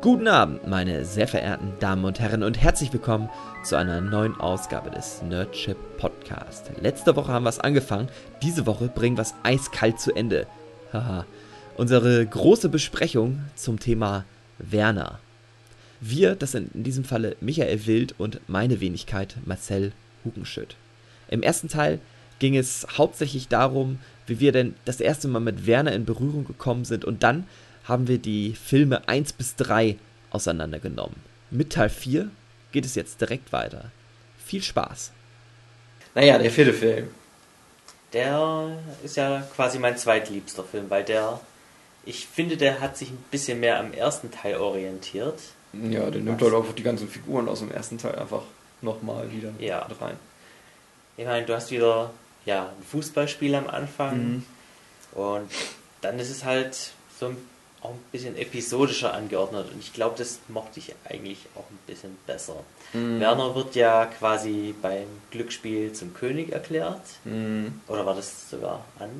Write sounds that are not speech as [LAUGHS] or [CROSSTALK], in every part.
Guten Abend, meine sehr verehrten Damen und Herren, und herzlich willkommen zu einer neuen Ausgabe des Nerdship Podcast. Letzte Woche haben wir es angefangen, diese Woche bringen wir es eiskalt zu Ende. Haha. Unsere große Besprechung zum Thema Werner. Wir, das sind in diesem Falle Michael Wild und meine Wenigkeit Marcel Hugenschütt. Im ersten Teil ging es hauptsächlich darum, wie wir denn das erste Mal mit Werner in Berührung gekommen sind und dann haben wir die Filme 1 bis 3 auseinandergenommen. Mit Teil 4 geht es jetzt direkt weiter. Viel Spaß. Naja, der vierte Film. Der ist ja quasi mein zweitliebster Film, weil der, ich finde, der hat sich ein bisschen mehr am ersten Teil orientiert. Ja, der nimmt halt auch die ganzen Figuren aus dem ersten Teil einfach nochmal wieder Ja. mit rein. Ich meine, du hast wieder ja, ein Fußballspiel am Anfang Mhm. und dann ist es halt so ein, auch ein bisschen episodischer angeordnet und ich glaube, das mochte ich eigentlich auch ein bisschen besser. Mhm. Werner wird ja quasi beim Glücksspiel zum König erklärt. Mhm. Oder war das sogar an?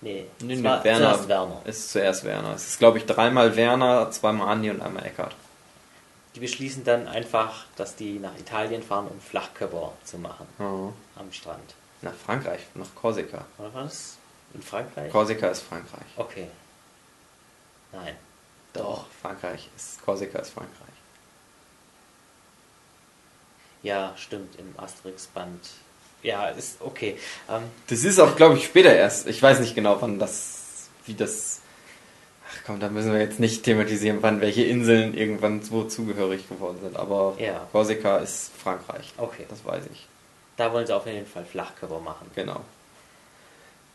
Nee, Nee, es nee, war Werner. zuerst Werner. Ist zuerst Werner. Es ist, glaube ich, dreimal Werner, zweimal Andi und einmal Eckart. Die beschließen dann einfach, dass die nach Italien fahren, um Flachkörper zu machen Oh. am Strand. Nach Frankreich, nach Korsika. Oder war das? In Frankreich? Korsika ist Frankreich. okay. Nein. Doch, Frankreich ist Korsika ist Frankreich. Ja, stimmt, im Asterix-Band. Ja, ist okay. Ähm, Das ist auch, glaube ich, später erst. Ich weiß nicht genau, wann das, wie das. Ach komm, da müssen wir jetzt nicht thematisieren, wann welche Inseln irgendwann wo zugehörig geworden sind. Aber Ja. Korsika ist Frankreich. okay. Das weiß ich. Da wollen sie auf jeden Fall Flachkörper machen. Genau.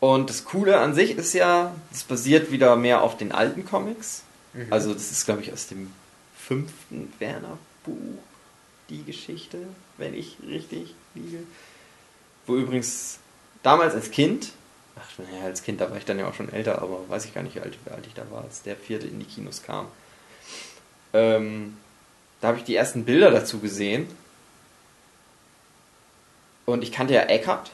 Und das Coole an sich ist ja, es basiert wieder mehr auf den alten Comics. Mhm. Also das ist, glaube ich, aus dem fünften Werner-Buch, die Geschichte, wenn ich richtig liege. Wo übrigens damals als Kind, ach naja, als Kind, da war ich dann ja auch schon älter, aber weiß ich gar nicht, wie alt, wie alt ich da war, als der vierte in die Kinos kam. Ähm, da habe ich die ersten Bilder dazu gesehen. Und ich kannte ja Eckhart.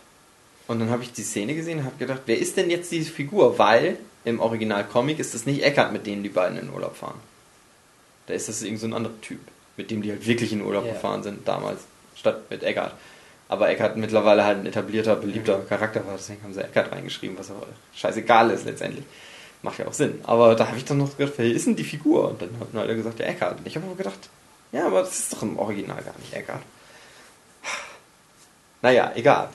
Und dann habe ich die Szene gesehen und habe gedacht, wer ist denn jetzt diese Figur? Weil im Original-Comic ist es nicht Eckhart, mit dem die beiden in Urlaub fahren. Da ist das irgend so ein anderer Typ, mit dem die halt wirklich in Urlaub Ja. gefahren sind damals, statt mit Eckhart. Aber Eckhart mittlerweile halt ein etablierter, beliebter Charakter war, deswegen haben sie Eckhart reingeschrieben, was aber scheißegal ist letztendlich. Macht ja auch Sinn. Aber da habe ich dann noch gedacht, wer ist denn die Figur? Und dann hat mir alle gesagt, ja, Eckhart. Und ich habe aber gedacht, ja, aber das ist doch im Original gar nicht Eckhart. Naja, egal.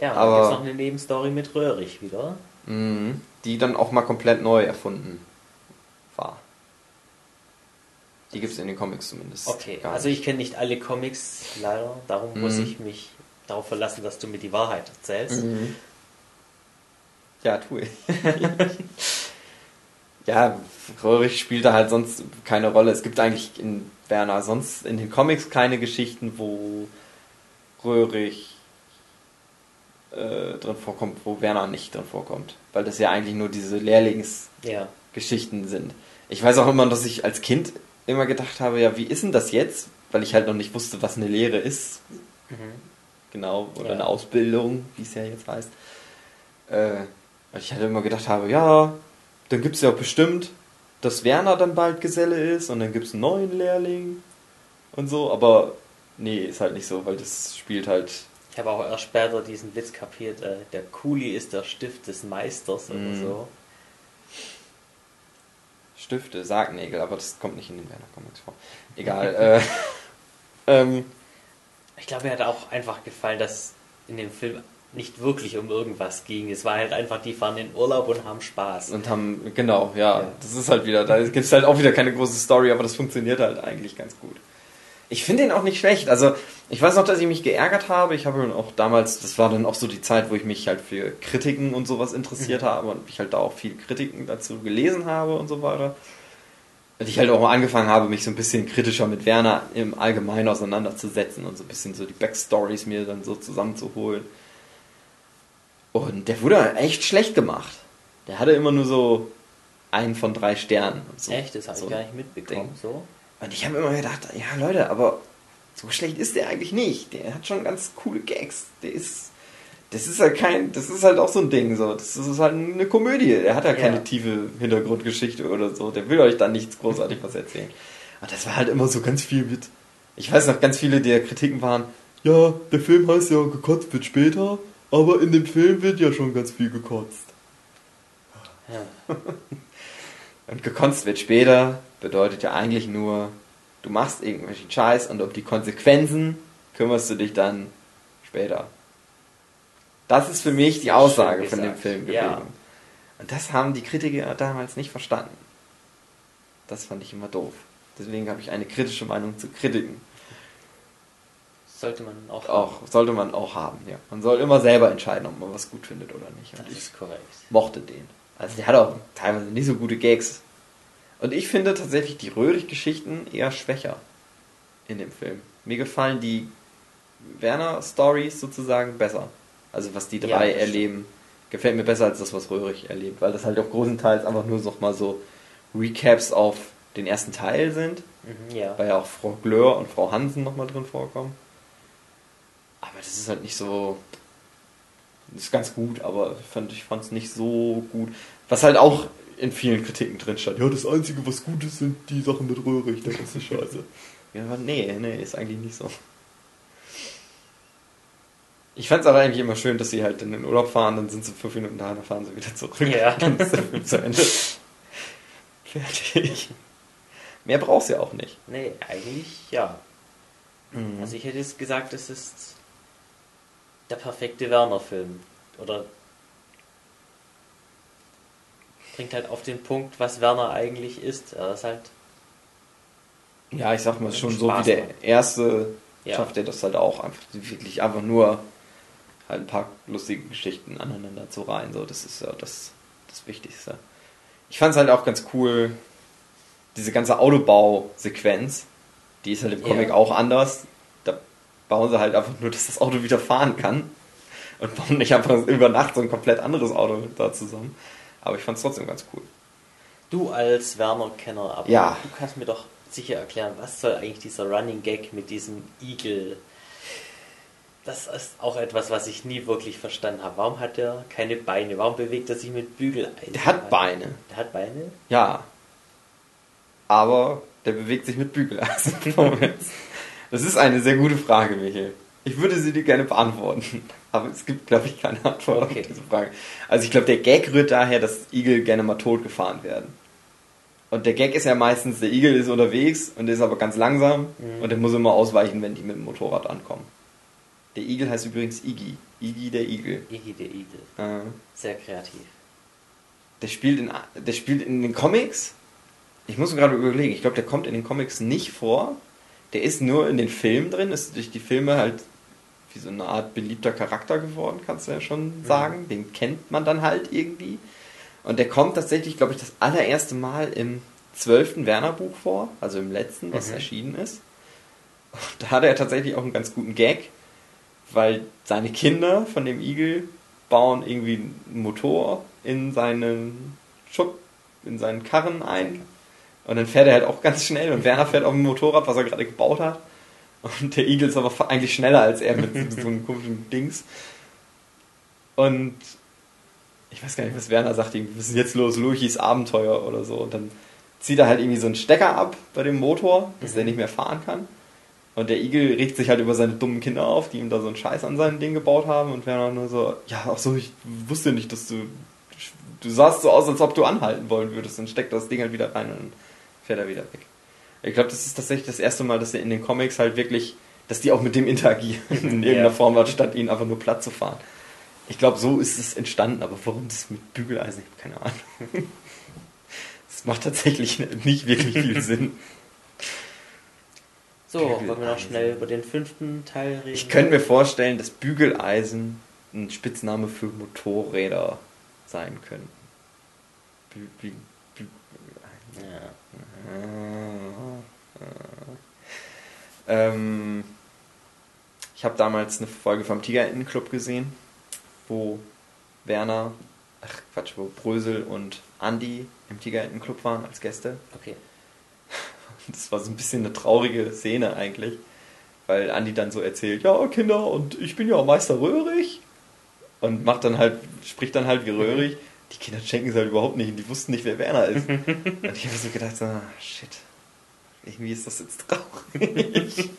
Ja, Aber- gibt es noch eine Nebenstory mit Röhrig wieder. Mhm. Die dann auch mal komplett neu erfunden war. Die gibt es in den Comics zumindest. Okay, also ich kenne nicht alle Comics leider, darum muss Mhm. ich mich darauf verlassen, dass du mir die Wahrheit erzählst. Mhm. Ja, tue ich. [LAUGHS] ja, Röhrig spielt da halt sonst keine Rolle. Es gibt eigentlich in Werner sonst in den Comics keine Geschichten, wo Röhrig äh, drin vorkommt, wo Werner nicht drin vorkommt. Weil das ja eigentlich nur diese Lehrlingsgeschichten Ja, sind. Ich weiß auch immer, dass ich als Kind immer gedacht habe, ja, wie ist denn das jetzt? Weil ich halt noch nicht wusste, was eine Lehre ist. mhm. Genau, oder Ja. eine Ausbildung, wie es ja jetzt heißt. Äh, weil ich halt immer gedacht habe, ja, dann gibt es ja bestimmt, dass Werner dann bald Geselle ist und dann gibt es einen neuen Lehrling und so, aber nee, ist halt nicht so, weil das spielt halt. Ich habe auch erst später diesen Witz kapiert, äh, der Kuli ist der Stift des Meisters oder so. Stifte, Sargnägel, aber das kommt nicht in den Werner Comics vor. Egal. [LAUGHS] äh, ähm, Ich glaube, mir hat auch einfach gefallen, dass in dem Film nicht wirklich um irgendwas ging. Es war halt einfach, die fahren in Urlaub und haben Spaß. und haben, genau, ja, Ja. das ist halt wieder, da gibt es halt auch wieder keine große Story, aber das funktioniert halt eigentlich ganz gut. Ich finde ihn auch nicht schlecht. Also, ich weiß noch, dass ich mich geärgert habe. Ich habe ihn auch damals, das war dann auch so die Zeit, wo ich mich halt für Kritiken und sowas interessiert habe und ich halt da auch viel Kritiken dazu gelesen habe und so weiter. Und ich halt auch angefangen habe, mich so ein bisschen kritischer mit Werner im Allgemeinen auseinanderzusetzen und so ein bisschen so die Backstories mir dann so zusammenzuholen. Und der wurde echt schlecht gemacht. Der hatte immer nur so einen von drei Sternen. Und so. Echt? Das habe so ich gar nicht mitbekommen. Ding. So? Und ich habe immer gedacht, ja Leute, aber so schlecht ist der eigentlich nicht. Der hat schon ganz coole Gags. Der ist, das ist halt kein, das ist halt auch so ein Ding so. Das ist halt eine Komödie. Der hat ja keine Ja. tiefe Hintergrundgeschichte oder so. Der will euch da nichts großartig was erzählen. Und das war halt immer so ganz viel mit. Ich weiß noch, ganz viele der Kritiken waren, ja, der Film heißt ja, gekotzt wird später, aber in dem Film wird ja schon ganz viel gekotzt. Ja. [LAUGHS] Und gekotzt wird später bedeutet ja eigentlich nur, du machst irgendwelchen Scheiß und um die Konsequenzen kümmerst du dich dann später. Das ist für mich die Aussage von dem. Film gewesen. Ja. Und das haben die Kritiker damals nicht verstanden. Das fand ich immer doof. Deswegen habe ich eine kritische Meinung zu Kritiken. Sollte man auch. Auch, sollte man auch haben, ja. Man soll immer selber entscheiden, ob man was gut findet oder nicht. Und Das ist korrekt. mochte den. Also der hat auch teilweise nicht so gute Gags. Und ich finde tatsächlich die Röhrig-Geschichten eher schwächer in dem Film. Mir gefallen die Werner-Stories sozusagen besser. Also was die Ja, drei stimmt. erleben, gefällt mir besser als das, was Röhrig erlebt. Weil das halt auch großenteils einfach nur noch mal so Recaps auf den ersten Teil sind. Mhm, ja. Weil ja auch Frau Glör und Frau Hansen nochmal drin vorkommen. Aber das ist halt nicht so. Das ist ganz gut, aber ich fand es nicht so gut. Was halt auch in vielen Kritiken drin stand. Ja, das Einzige, was gut ist, sind die Sachen mit Röhrig. Das ist scheiße. [LAUGHS] ja, aber nee, nee, ist eigentlich nicht so. Ich fand es aber eigentlich immer schön, dass sie halt in den Urlaub fahren, dann sind sie fünf Minuten da, dann fahren sie wieder zurück. Ja. [LAUGHS] Dann ist der Film zu Ende. Fertig. Mehr brauchst du ja auch nicht. Nee, eigentlich ja. Mhm. Also ich hätte jetzt gesagt, es ist der perfekte Werner-Film. Oder bringt halt auf den Punkt, was Werner eigentlich ist. Er ist halt, Ja, ich sag mal schon so wie der erste Ja. schafft er das halt auch einfach wirklich einfach nur halt ein paar lustige Geschichten aneinander zu reihen. So, das ist ja das, das Wichtigste. Ich fand es halt auch ganz cool, diese ganze Autobausequenz, die ist halt im. Comic auch anders. Da bauen sie halt einfach nur, dass das Auto wieder fahren kann. Und bauen nicht einfach über Nacht so ein komplett anderes Auto da zusammen. Aber ich fand es trotzdem ganz cool. du als Werner-Kenner, aber Ja. du kannst mir doch sicher erklären, was soll eigentlich dieser Running Gag mit diesem Igel? Das ist auch etwas, was ich nie wirklich verstanden habe. Warum hat er keine Beine? Warum bewegt er sich mit Bügeleisen? Der hat Beine. Der hat Beine? Ja. Aber der bewegt sich mit Bügeleisen. [LAUGHS] das ist eine sehr gute Frage, Michael. Ich würde sie dir gerne beantworten. [LAUGHS] Aber es gibt, glaube ich, keine Antwort Okay. auf diese Frage. Also ich glaube, der Gag rührt daher, dass Igel gerne mal totgefahren werden. Und der Gag ist ja meistens, der Igel ist unterwegs und der ist aber ganz langsam Mhm. und der muss immer ausweichen, wenn die mit dem Motorrad ankommen. Der Igel heißt übrigens Iggy. Iggy der Igel. Iggy der Igel. Äh, Sehr kreativ. Der spielt in, der spielt in den Comics. Ich muss mir gerade überlegen. Ich glaube, der kommt in den Comics nicht vor. Der ist nur in den Filmen drin. Ist durch die Filme halt wie so eine Art beliebter Charakter geworden, kannst du ja schon sagen. Den kennt man dann halt irgendwie. Und der kommt tatsächlich, glaube ich, das allererste Mal im zwölften Werner-Buch vor. Also im letzten, was Mhm. erschienen ist. Und da hat er tatsächlich auch einen ganz guten Gag. Weil seine Kinder von dem Igel bauen irgendwie einen Motor in seinen Schupp, in seinen Karren ein. Und dann fährt er halt auch ganz schnell und Werner fährt auf dem Motorrad, was er gerade gebaut hat. Und der Igel ist aber eigentlich schneller als er mit [LAUGHS] so einem komischen Dings. Und ich weiß gar nicht, was Werner sagt, wir sind jetzt los, Luchis Abenteuer oder so. Und dann zieht er halt irgendwie so einen Stecker ab bei dem Motor, dass der nicht mehr fahren kann. Und der Igel regt sich halt über seine dummen Kinder auf, die ihm da so einen Scheiß an sein Ding gebaut haben. Und Werner nur so, ja, ach so, ich wusste nicht, dass du, du sahst so aus, als ob du anhalten wollen würdest. Dann steckt das Ding halt wieder rein und dann fährt er wieder weg. Ich glaube, das ist tatsächlich das erste Mal, dass er in den Comics halt wirklich, dass die auch mit dem interagieren [LAUGHS] in irgendeiner Ja. Form, anstatt ihn einfach nur platt zu fahren. Ich glaube, so ist es entstanden, aber warum das mit Bügeleisen, ich habe keine Ahnung. [LAUGHS] Das macht tatsächlich [LAUGHS] nicht wirklich viel Sinn. So, wollen wir noch Bügeleisen. schnell über den fünften Teil reden? Ich könnte mir vorstellen, dass Bügeleisen ein Spitzname für Motorräder sein können. Bü Bü Bü Ja. Ähm, ich habe damals eine Folge vom Tigerentenclub gesehen, wo Werner, ach Quatsch, wo Brösel und Andi im Tigerentenclub waren als Gäste. Okay. [LAUGHS] Das war so ein bisschen eine traurige Szene eigentlich, weil Andi dann so erzählt, ja Kinder, und ich bin ja Meister Röhrig und macht dann halt, spricht dann halt wie Röhrig. Die Kinder schenken es halt überhaupt nicht und die wussten nicht, wer Werner ist. [LAUGHS] und ich habe so gedacht, so, ah, shit, irgendwie ist das jetzt traurig.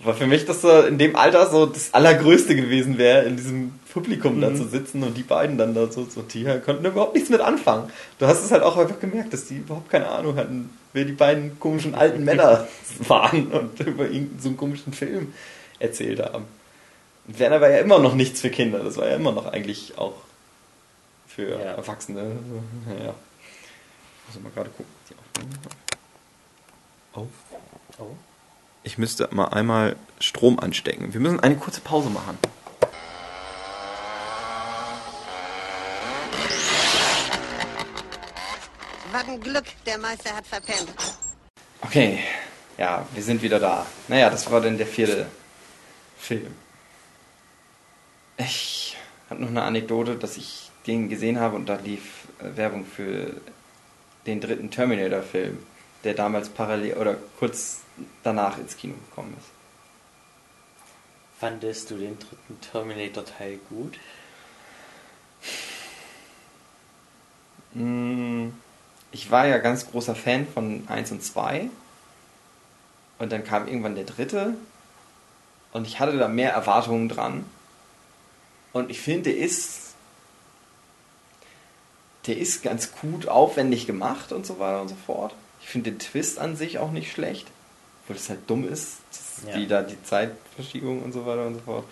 Weil für mich das so in dem Alter so das Allergrößte gewesen wäre, in diesem Publikum mhm. da zu sitzen und die beiden dann da so, so die konnten überhaupt nichts mit anfangen. Du hast es halt auch einfach gemerkt, dass die überhaupt keine Ahnung hatten, wer die beiden komischen alten Männer [LAUGHS] waren und über irgendeinen so einen komischen Film erzählt haben. Und Werner war ja immer noch nichts für Kinder, das war ja immer noch eigentlich auch für ja. Erwachsene. Ja. Muss mal gerade gucken, Aufnahme Oh. Oh. Ich müsste mal einmal Strom anstecken. Wir müssen eine kurze Pause machen. Was ein Glück, der Meister hat verpennt. Okay, ja, wir sind wieder da. Naja, das war dann der vierte Film. Ich habe noch eine Anekdote, dass ich den gesehen habe und da lief äh, Werbung für den dritten Terminator-Film, der damals parallel oder kurz danach ins Kino gekommen ist. Fandest du den dritten Terminator-Teil gut? Mm, ich war ja ganz großer Fan von 1 und 2. Und dann kam irgendwann der dritte. Und ich hatte da mehr Erwartungen dran. Und ich finde, der ist. Der ist ganz gut aufwendig gemacht und so weiter und so fort. Ich finde den Twist an sich auch nicht schlecht obwohl es halt dumm ist, ja. die da die Zeitverschiebung und so weiter und so fort.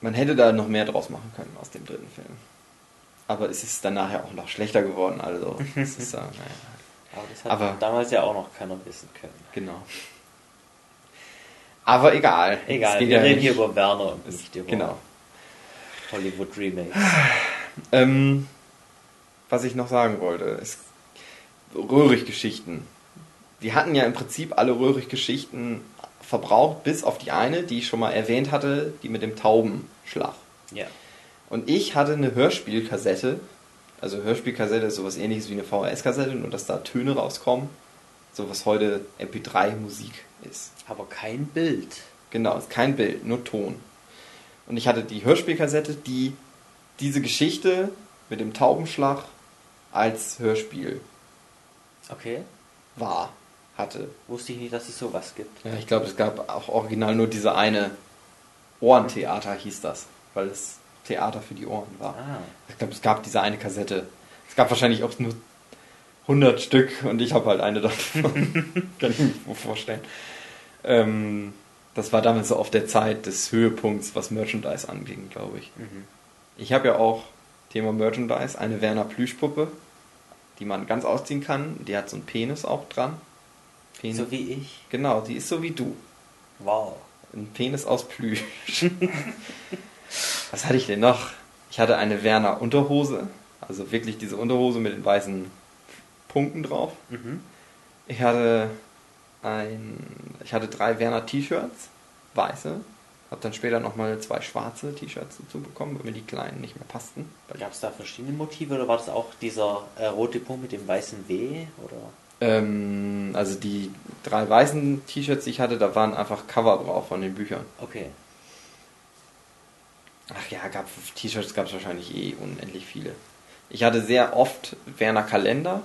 Man hätte da noch mehr draus machen können aus dem dritten Film. Aber es ist dann nachher auch noch schlechter geworden, also [LAUGHS] es ist, äh, naja. Aber das hat Aber, damals ja auch noch keiner wissen können. Genau. Aber egal. Egal, wir ja reden hier über Werner und nicht über genau. Hollywood Remake. Ähm, was ich noch sagen wollte, ist Röhrig-Geschichten wir hatten ja im Prinzip alle Röhrig-Geschichten verbraucht, bis auf die eine, die ich schon mal erwähnt hatte, die mit dem Taubenschlag. Ja. Und ich hatte eine Hörspielkassette, also Hörspielkassette ist sowas ähnliches wie eine VHS-Kassette, nur dass da Töne rauskommen, so was heute MP3-Musik ist. Aber kein Bild. Genau, ist kein Bild, nur Ton. Und ich hatte die Hörspielkassette, die diese Geschichte mit dem Taubenschlag als Hörspiel okay. war hatte. Wusste ich nicht, dass es sowas gibt. Ja, ich glaube, es gab auch original nur diese eine Ohrentheater hieß das, weil es Theater für die Ohren war. Ah. Ich glaube, es gab diese eine Kassette. Es gab wahrscheinlich auch nur 100 Stück und ich habe halt eine davon. [LAUGHS] [LAUGHS] Kann ich mir vorstellen. Ähm, das war damals so auf der Zeit des Höhepunkts, was Merchandise anging, glaube ich. Mhm. Ich habe ja auch Thema Merchandise eine Werner Plüschpuppe, die man ganz ausziehen kann. Die hat so einen Penis auch dran. Penis. So wie ich. Genau, die ist so wie du. Wow. Ein Penis aus Plüsch. Was hatte ich denn noch? Ich hatte eine Werner Unterhose, also wirklich diese Unterhose mit den weißen Punkten drauf. Mhm. Ich hatte ein, ich hatte drei Werner T-Shirts, weiße. Hab dann später nochmal zwei schwarze T-Shirts dazu bekommen, weil mir die kleinen nicht mehr passten. Gab es da verschiedene Motive oder war das auch dieser äh, rote Punkt mit dem weißen W? Oder? Ähm, also die drei weißen T-Shirts, die ich hatte, da waren einfach Cover drauf von den Büchern. Okay. Ach ja, gab T-Shirts gab es wahrscheinlich eh unendlich viele. Ich hatte sehr oft Werner Kalender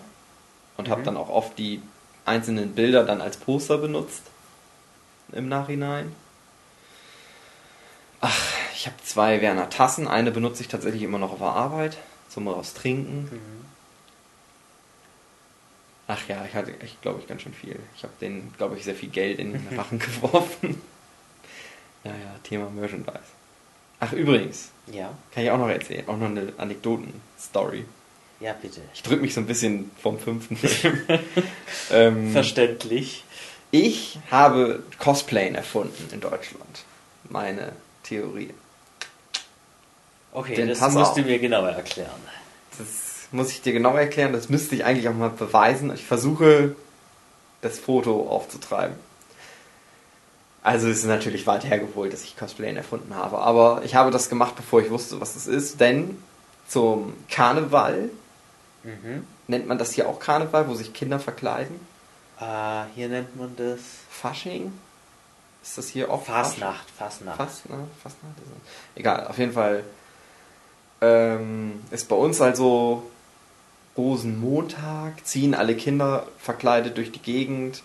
und mhm. habe dann auch oft die einzelnen Bilder dann als Poster benutzt im Nachhinein. Ach, ich habe zwei Werner Tassen. Eine benutze ich tatsächlich immer noch auf der Arbeit zum raus trinken. Mhm. Ach ja, ich hatte, ich glaube ich, ganz schön viel. Ich habe den, glaube ich, sehr viel Geld in den Rachen [LAUGHS] geworfen. Naja, Thema Merchandise. Ach, übrigens. Ja. Kann ich auch noch erzählen. Auch noch eine Anekdoten-Story. Ja, bitte. Ich drücke mich so ein bisschen vom fünften. [LAUGHS] ähm, Verständlich. Ich habe Cosplayen erfunden in Deutschland. Meine Theorie. Okay, Denn das musst du mir genauer erklären. Das muss ich dir genau erklären, das müsste ich eigentlich auch mal beweisen. Ich versuche, das Foto aufzutreiben. Also es ist natürlich weit hergeholt, dass ich Cosplayen erfunden habe. Aber ich habe das gemacht, bevor ich wusste, was das ist. Denn zum Karneval mhm. nennt man das hier auch Karneval, wo sich Kinder verkleiden. Ah, hier nennt man das Fasching. Ist das hier auch Fastnacht? Fastnacht. Fastnacht. Fastnacht. Egal, auf jeden Fall ähm, ist bei uns halt so Rosenmontag ziehen alle Kinder verkleidet durch die Gegend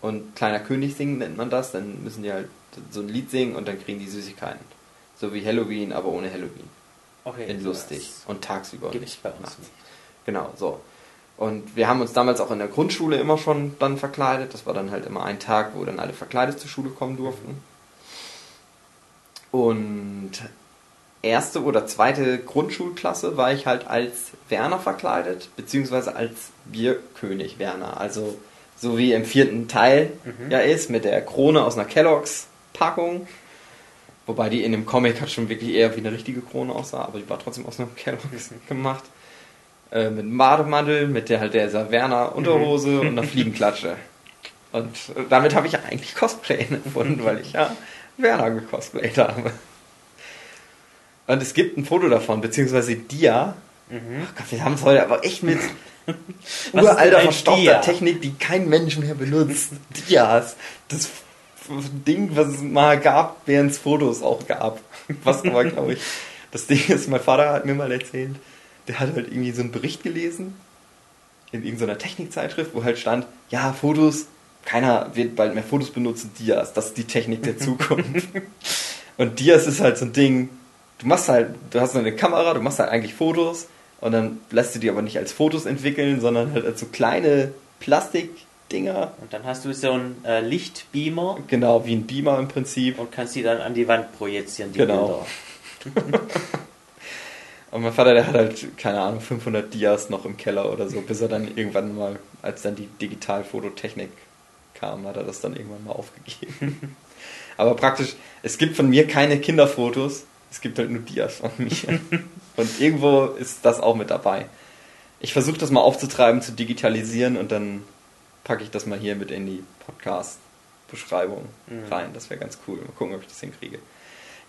und kleiner König singen nennt man das. Dann müssen die halt so ein Lied singen und dann kriegen die Süßigkeiten. So wie Halloween, aber ohne Halloween. Okay. In lustig. Und tagsüber. Gibt es nicht bei uns nachts. nicht. Genau, so. Und wir haben uns damals auch in der Grundschule immer schon dann verkleidet. Das war dann halt immer ein Tag, wo dann alle verkleidet zur Schule kommen durften. Und erste oder zweite Grundschulklasse war ich halt als Werner verkleidet, beziehungsweise als Bierkönig Werner. Also so wie im vierten Teil ja ist, mit der Krone aus einer Kelloggs Packung. Wobei die in dem Comic hat schon wirklich eher wie eine richtige Krone aussah, aber die war trotzdem aus einer [LAUGHS] Kelloggs gemacht. Äh, mit einem Bademantel, mit der halt dieser Werner Unterhose und einer Fliegenklatsche. Und äh, damit habe ich eigentlich Cosplay [LAUGHS] erfunden, weil ich ja Werner gecosplayt habe. Und es gibt ein Foto davon, beziehungsweise Dia. Oh Gott, wir haben es heute aber echt mit [LAUGHS] uralter, verstaubter Dia? Technik, die kein Mensch mehr benutzt. Dias. Das Ding, was es mal gab, während es Fotos auch gab. Was aber, glaube ich, das Ding ist, mein Vater hat mir mal erzählt, der hat halt irgendwie so einen Bericht gelesen in irgendeiner Technikzeitschrift, wo halt stand, ja, Fotos, keiner wird bald mehr Fotos benutzen, Dias, das ist die Technik der Zukunft. und Dias ist halt so ein Ding, du machst halt, du hast eine Kamera, du machst halt eigentlich Fotos und dann lässt du die aber nicht als Fotos entwickeln, sondern halt als so kleine Plastikdinger, Und dann hast du so einen äh, Lichtbeamer genau wie ein Beamer im Prinzip. und kannst die dann an die Wand projizieren, die Genau. Bilder. [LAUGHS] Und mein Vater, der hat halt, keine Ahnung, 500 Dias noch im Keller oder so, bis er dann irgendwann mal, als dann die Digitalfototechnik kam, hat er das dann irgendwann mal aufgegeben. [LAUGHS] Aber praktisch, es gibt von mir keine Kinderfotos, es gibt halt nur Dias von mir. [LAUGHS] Und irgendwo ist das auch mit dabei. Ich versuche das mal aufzutreiben, zu digitalisieren und dann packe ich das mal hier mit in die Podcast-Beschreibung Mhm. rein. Das wäre ganz cool. Mal gucken, ob ich das hinkriege.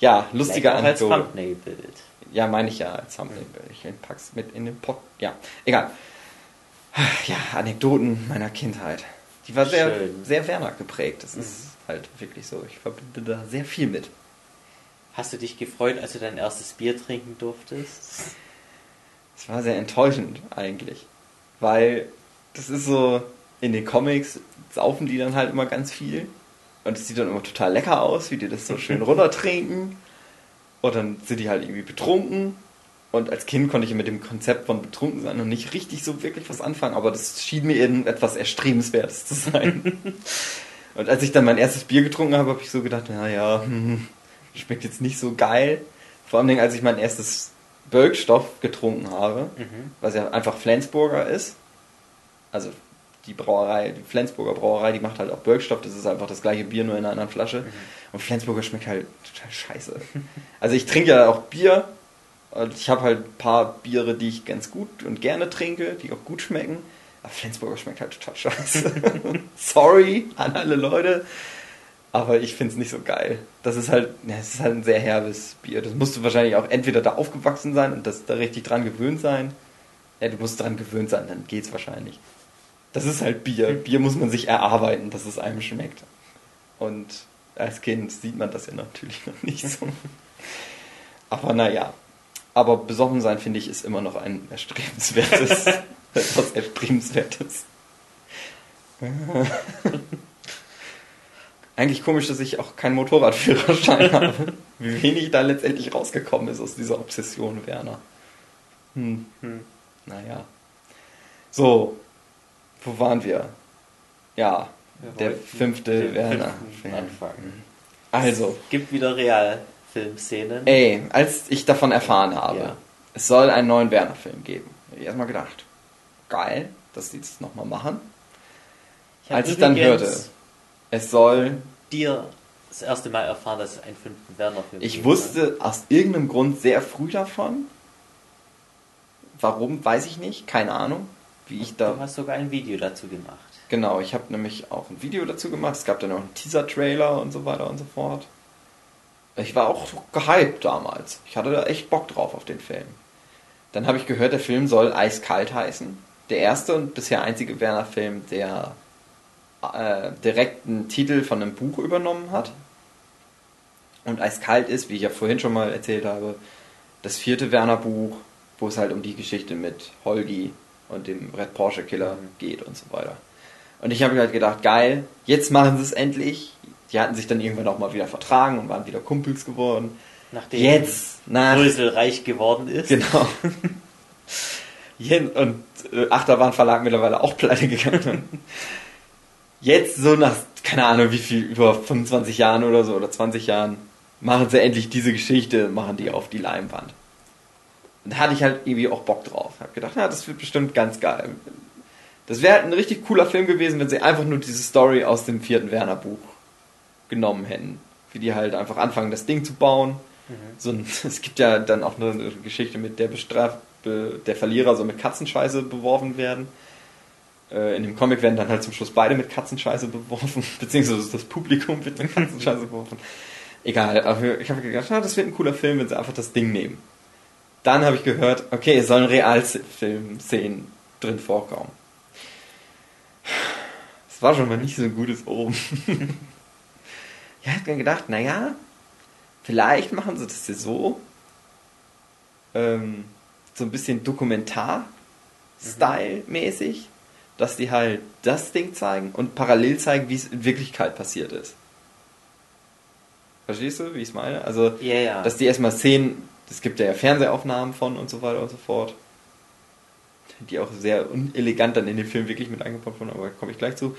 Ja, lustige auch als Anekdote. Thumbnail-Bild. Ja, meine ich ja als Thumbnail. Ich pack's mit in den Pod. Ja, egal. Ja, Anekdoten meiner Kindheit. Die war sehr, Schön. sehr Werner geprägt. Das ist Mhm. halt wirklich so. Ich verbinde da sehr viel mit. Hast du dich gefreut, als du dein erstes Bier trinken durftest? Es war sehr enttäuschend eigentlich. Weil das ist so, in den Comics saufen die dann halt immer ganz viel. Und es sieht dann immer total lecker aus, wie die das so schön runtertrinken. Und dann sind die halt irgendwie betrunken. Und als Kind konnte ich mit dem Konzept von betrunken sein noch nicht richtig so wirklich was anfangen, aber das schien mir irgendetwas Erstrebenswertes zu sein. [LAUGHS] Und als ich dann mein erstes Bier getrunken habe, habe ich so gedacht, naja, hm, schmeckt jetzt nicht so geil. Vor allem, als ich mein erstes Bölkstoff getrunken habe, Mhm. was ja einfach Flensburger ist. Also die Brauerei, die Flensburger Brauerei, die macht halt auch Bölkstoff, das ist einfach das gleiche Bier, nur in einer anderen Flasche. Und Flensburger schmeckt halt total scheiße. Also ich trinke ja auch Bier ich habe halt ein paar Biere, die ich ganz gut und gerne trinke, die auch gut schmecken. Aber Flensburger schmeckt halt total scheiße. [LAUGHS] Sorry an alle Leute. Aber ich finde es nicht so geil. Das ist halt, ja, es ist halt ein sehr herbes Bier. Das musst du wahrscheinlich auch entweder da aufgewachsen sein und das da richtig dran gewöhnt sein. Ja, du musst dran gewöhnt sein, dann geht's wahrscheinlich. Das ist halt Bier. Bier muss man sich erarbeiten, dass es einem schmeckt. Und als Kind sieht man das ja natürlich [LAUGHS] noch nicht so. Aber naja. Aber besoffen sein, finde ich, ist immer noch ein erstrebenswertes, [LAUGHS] etwas erstrebenswertes. [LAUGHS] Eigentlich komisch, dass ich auch keinen Motorradführerschein habe. Wie wenig da letztendlich rausgekommen ist aus dieser Obsession Werner. Hm. Hm. Naja. So, wo waren wir? Ja, Wir der fünfte Werner. anfangen. Also, Gibt wieder Realfilmszenen. ey, als ich davon erfahren habe, Ja. es soll einen neuen Werner-Film geben, habe ich erstmal gedacht, geil, dass die das nochmal machen. hab als ich dann hörte, es soll, dir das erste Mal erfahren, dass es einen fünften Werner-Film ich gibt, wusste aus irgendeinem Grund sehr früh davon. Warum, weiß ich nicht, keine Ahnung, wie ich da Du hast sogar ein Video dazu gemacht. Genau, ich habe nämlich auch ein Video dazu gemacht. Es gab dann auch einen Teaser-Trailer und so weiter und so fort. Ich war auch gehypt damals. Ich hatte da echt Bock drauf auf den Film. Dann habe ich gehört, der Film soll Eiskalt heißen. Der erste und bisher einzige Werner-Film, der äh, direkt einen Titel von einem Buch übernommen hat. Und Eiskalt ist, wie ich ja vorhin schon mal erzählt habe, das vierte Werner-Buch, wo es halt um die Geschichte mit Holgi und dem Red Porsche Killer geht und so weiter. Und ich habe mir halt gedacht, geil, jetzt machen sie es endlich. Die hatten sich dann irgendwann auch mal wieder vertragen und waren wieder Kumpels geworden. Nachdem Jetzt, nach Brösel reich geworden ist. Genau. [LAUGHS] Und äh, Achterbahn Verlag mittlerweile auch pleite gegangen. Jetzt so nach, keine Ahnung wie viel, über 25 Jahren oder so oder 20 Jahren, machen sie endlich diese Geschichte, machen die auf die Leinwand. Und da hatte ich halt irgendwie auch Bock drauf. Hab gedacht, ja, das wird bestimmt ganz geil. Das wäre halt ein richtig cooler Film gewesen, wenn sie einfach nur diese Story aus dem vierten Werner Buch genommen hätten. Wie die halt einfach anfangen, das Ding zu bauen. So ein, [LAUGHS] es gibt ja dann auch eine Geschichte mit der bestraft, be- der Verlierer so mit Katzenscheiße beworfen werden. Äh, in dem Comic werden dann halt zum Schluss beide mit Katzenscheiße beworfen, [LAUGHS] beziehungsweise das Publikum wird mit Katzenscheiße beworfen. Egal, aber ich habe gedacht, das wird ein cooler Film, wenn sie einfach das Ding nehmen. Dann habe ich gehört, okay, es sollen Realfilm-Szenen drin vorkommen. Das war schon mal nicht so ein gutes Oben. [LAUGHS] ich habe dann gedacht, naja, vielleicht machen sie das hier so. Ähm, so ein bisschen Dokumentar-Style-mäßig, dass die halt das Ding zeigen und parallel zeigen, wie es in Wirklichkeit passiert ist. Verstehst du, wie ich es meine? Also, Ja, ja. dass die erstmal Szenen, es gibt ja Fernsehaufnahmen von und so weiter und so fort, die auch sehr unelegant dann in den Film wirklich mit eingebaut wurden, aber da komme ich gleich zu,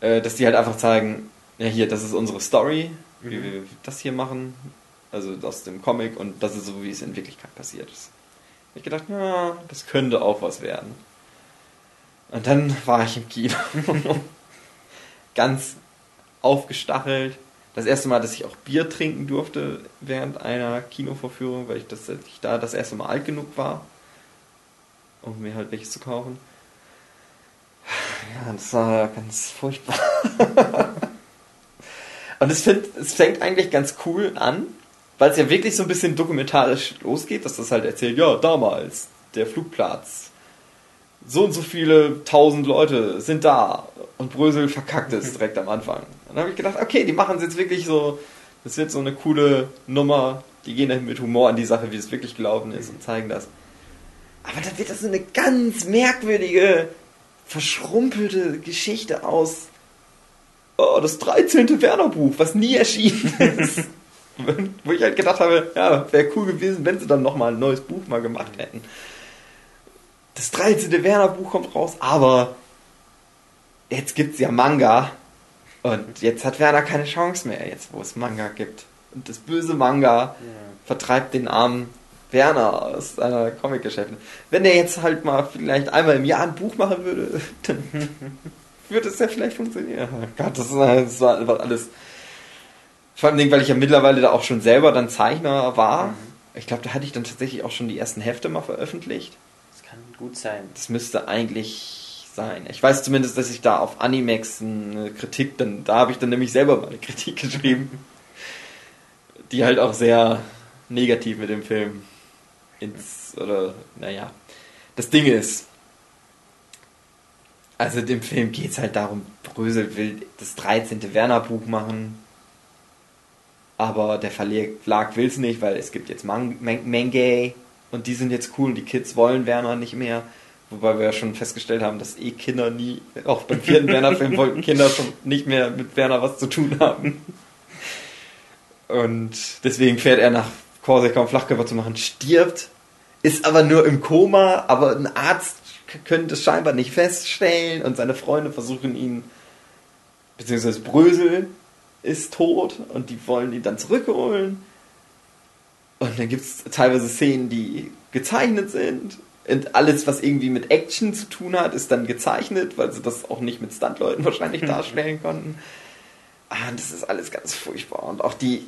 äh, dass die halt einfach zeigen, ja hier, das ist unsere Story, wie wir das hier machen, also aus dem Comic und das ist so, wie es in Wirklichkeit passiert ist. Ich gedacht, ja, das könnte auch was werden. Und dann war ich im Kino. [LAUGHS] Ganz aufgestachelt. Das erste Mal, dass ich auch Bier trinken durfte während einer Kinovorführung, weil ich, das, ich da das erste Mal alt genug war, um mir halt welches zu kaufen. Ja, das war ganz furchtbar. [LAUGHS] Und es, find, es fängt eigentlich ganz cool an, weil es ja wirklich so ein bisschen dokumentarisch losgeht, dass das halt erzählt, ja, damals, der Flugplatz, so und so viele tausend Leute sind da und Brösel verkackt es direkt am Anfang. Dann habe ich gedacht, okay, die machen es jetzt wirklich so, das wird so eine coole Nummer, die gehen dann mit Humor an die Sache, wie es wirklich gelaufen ist und zeigen das. Aber dann wird das so eine ganz merkwürdige, verschrumpelte Geschichte aus oh, das 13. Werner-Buch, was nie erschienen ist. [LAUGHS] Wo ich halt gedacht habe, ja, wäre cool gewesen, wenn sie dann nochmal ein neues Buch mal gemacht hätten. Das 13. Werner-Buch kommt raus, aber jetzt gibt's ja Manga. Und jetzt hat Werner keine Chance mehr, jetzt wo es Manga gibt. Und das böse Manga vertreibt den armen Werner aus seiner Comicgeschäfte. Wenn der jetzt halt mal vielleicht einmal im Jahr ein Buch machen würde, [LAUGHS] dann [LAUGHS] würde es ja vielleicht funktionieren. Oh Gott, das, ist, das war einfach alles. Vor allem, weil ich ja mittlerweile da auch schon selber dann Zeichner war. Ich glaube, da hatte ich dann tatsächlich auch schon die ersten Hefte mal veröffentlicht. Das kann gut sein. Das müsste eigentlich sein. Ich weiß zumindest, dass ich da auf Animex eine Kritik, dann, da habe ich dann nämlich selber mal eine Kritik [LAUGHS] geschrieben, die halt auch sehr negativ mit dem Film ins, oder, naja, das Ding ist, also dem Film geht es halt darum, Brösel will das 13. Werner-Buch machen, aber der Verlag will es nicht, weil es gibt jetzt Man Man und die sind jetzt cool und die Kids wollen Werner nicht mehr. Wobei wir ja schon festgestellt haben, dass eh Kinder nie, auch beim vierten Werner-Film wollten [LAUGHS] Kinder schon nicht mehr mit Werner was zu tun haben. Und deswegen fährt er nach Korsika, um Flachkörper zu machen, stirbt, ist aber nur im Koma, aber ein Arzt könnte es scheinbar nicht feststellen und seine Freunde versuchen ihn, beziehungsweise Brösel ist tot und die wollen ihn dann zurückholen. Und dann gibt es teilweise Szenen, die gezeichnet sind. Und alles, was irgendwie mit Action zu tun hat, ist dann gezeichnet, weil sie das auch nicht mit Stuntleuten [LAUGHS] wahrscheinlich darstellen konnten. Ah, das ist alles ganz furchtbar. Und auch die,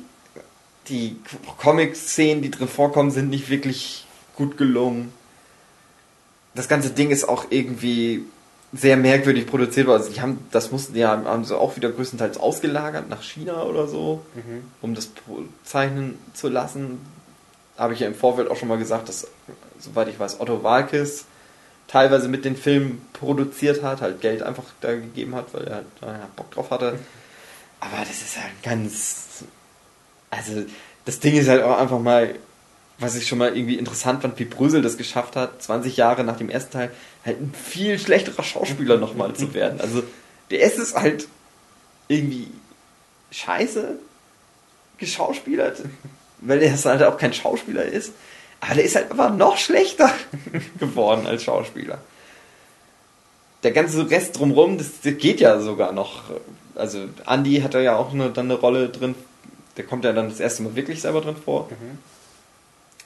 die Comic-Szenen, die drin vorkommen, sind nicht wirklich gut gelungen. Das ganze Ding ist auch irgendwie sehr merkwürdig produziert. Also die haben, das mussten die haben, haben sie auch wieder größtenteils ausgelagert nach China oder so, um das zeichnen zu lassen. Habe ich ja im Vorfeld auch schon mal gesagt, dass, soweit ich weiß, Otto Walkes teilweise mit den Filmen produziert hat, halt Geld einfach da gegeben hat, weil er halt naja, Bock drauf hatte. [LAUGHS] Aber das ist halt ganz. Also, das Ding ist halt auch einfach mal was ich schon mal irgendwie interessant fand, wie Brösel das geschafft hat, 20 Jahre nach dem ersten Teil, halt ein viel schlechterer Schauspieler [LAUGHS] nochmal zu werden. Also der erste ist halt irgendwie scheiße [LAUGHS] geschauspielert, weil er halt auch kein Schauspieler ist. Aber der ist halt einfach noch schlechter [LAUGHS] geworden als Schauspieler. Der ganze Rest drumherum, das, das geht ja sogar noch. Also Andy hat da ja auch eine, dann eine Rolle drin. Der kommt ja dann das erste Mal wirklich selber drin vor.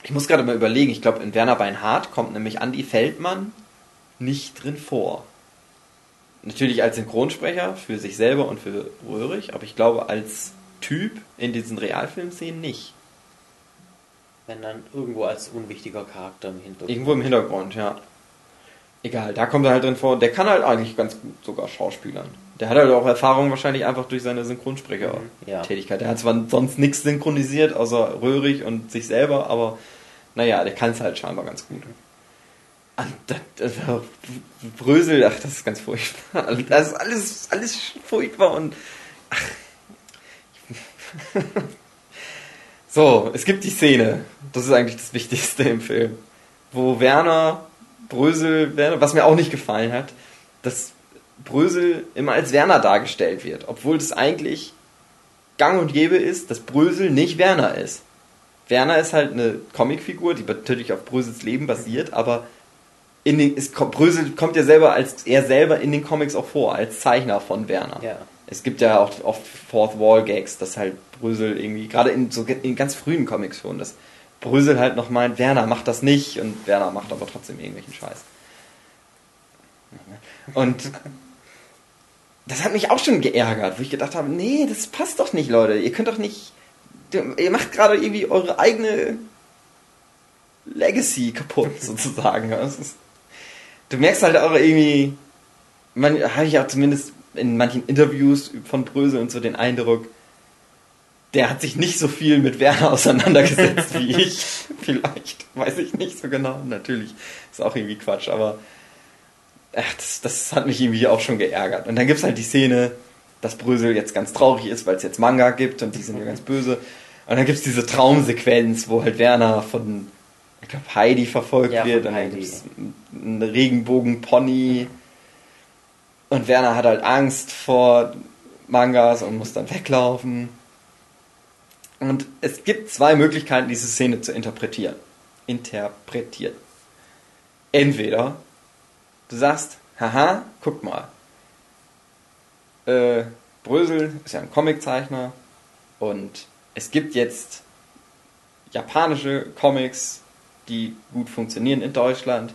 Ich muss gerade mal überlegen, ich glaube in Werner Beinhardt kommt nämlich Andy Feldmann nicht drin vor. Natürlich als Synchronsprecher für sich selber und für Röhrig, aber ich glaube als Typ in diesen Realfilmszenen nicht. Wenn dann irgendwo als unwichtiger Charakter im Hintergrund. Irgendwo im Hintergrund, ja. Egal, da kommt er halt drin vor. Der kann halt eigentlich ganz gut sogar schauspielern. Der hat halt auch Erfahrung wahrscheinlich einfach durch seine Synchronsprecher-Tätigkeit. ja. Der hat zwar sonst nichts synchronisiert, außer Röhrig und sich selber, aber naja, der kann es halt scheinbar ganz gut. Das, Brösel, ach, das ist ganz furchtbar. Das ist alles, alles furchtbar und ach. So, es gibt die Szene, das ist eigentlich das Wichtigste im Film, wo Werner Brösel, Werner, was mir auch nicht gefallen hat, dass Brösel immer als Werner dargestellt wird, obwohl das eigentlich gang und gäbe ist, dass Brösel nicht Werner ist. Werner ist halt eine Comicfigur, die natürlich auf Brösels Leben basiert, aber in den, es Brösel kommt ja selber als er selber in den Comics auch vor, als Zeichner von Werner. Ja. Es gibt ja auch oft Fourth Wall Gags, dass halt Brösel irgendwie, gerade in so in ganz frühen Comics schon, dass Brösel halt noch meint, Werner macht das nicht und Werner macht aber trotzdem irgendwelchen Scheiß. Und das hat mich auch schon geärgert, wo ich gedacht habe, nee, das passt doch nicht, Leute. Ihr könnt doch nicht, ihr macht gerade irgendwie eure eigene Legacy kaputt, [LAUGHS] sozusagen. Ist, du merkst halt auch irgendwie, man habe ich auch zumindest in manchen Interviews von Brösel und so den Eindruck, der hat sich nicht so viel mit Werner [LAUGHS] auseinandergesetzt wie ich. [LAUGHS] Vielleicht, weiß ich nicht so genau. Natürlich ist auch irgendwie Quatsch, aber ach, das, das hat mich irgendwie auch schon geärgert. Und dann gibt's halt die Szene, dass Brösel jetzt ganz traurig ist, weil es jetzt Manga gibt und die sind ja ganz böse. Und dann gibt's diese Traumsequenz, wo halt Werner von, ich glaube, Heidi verfolgt Ja, wird und dann Heidi. gibt's einen Regenbogen-Pony. Und Werner hat halt Angst vor Mangas und muss dann weglaufen. Und es gibt zwei Möglichkeiten, diese Szene zu interpretieren. Interpretieren. Entweder du sagst, haha, guck mal. Äh, Brösel ist ja ein Comiczeichner und es gibt jetzt japanische Comics, die gut funktionieren in Deutschland,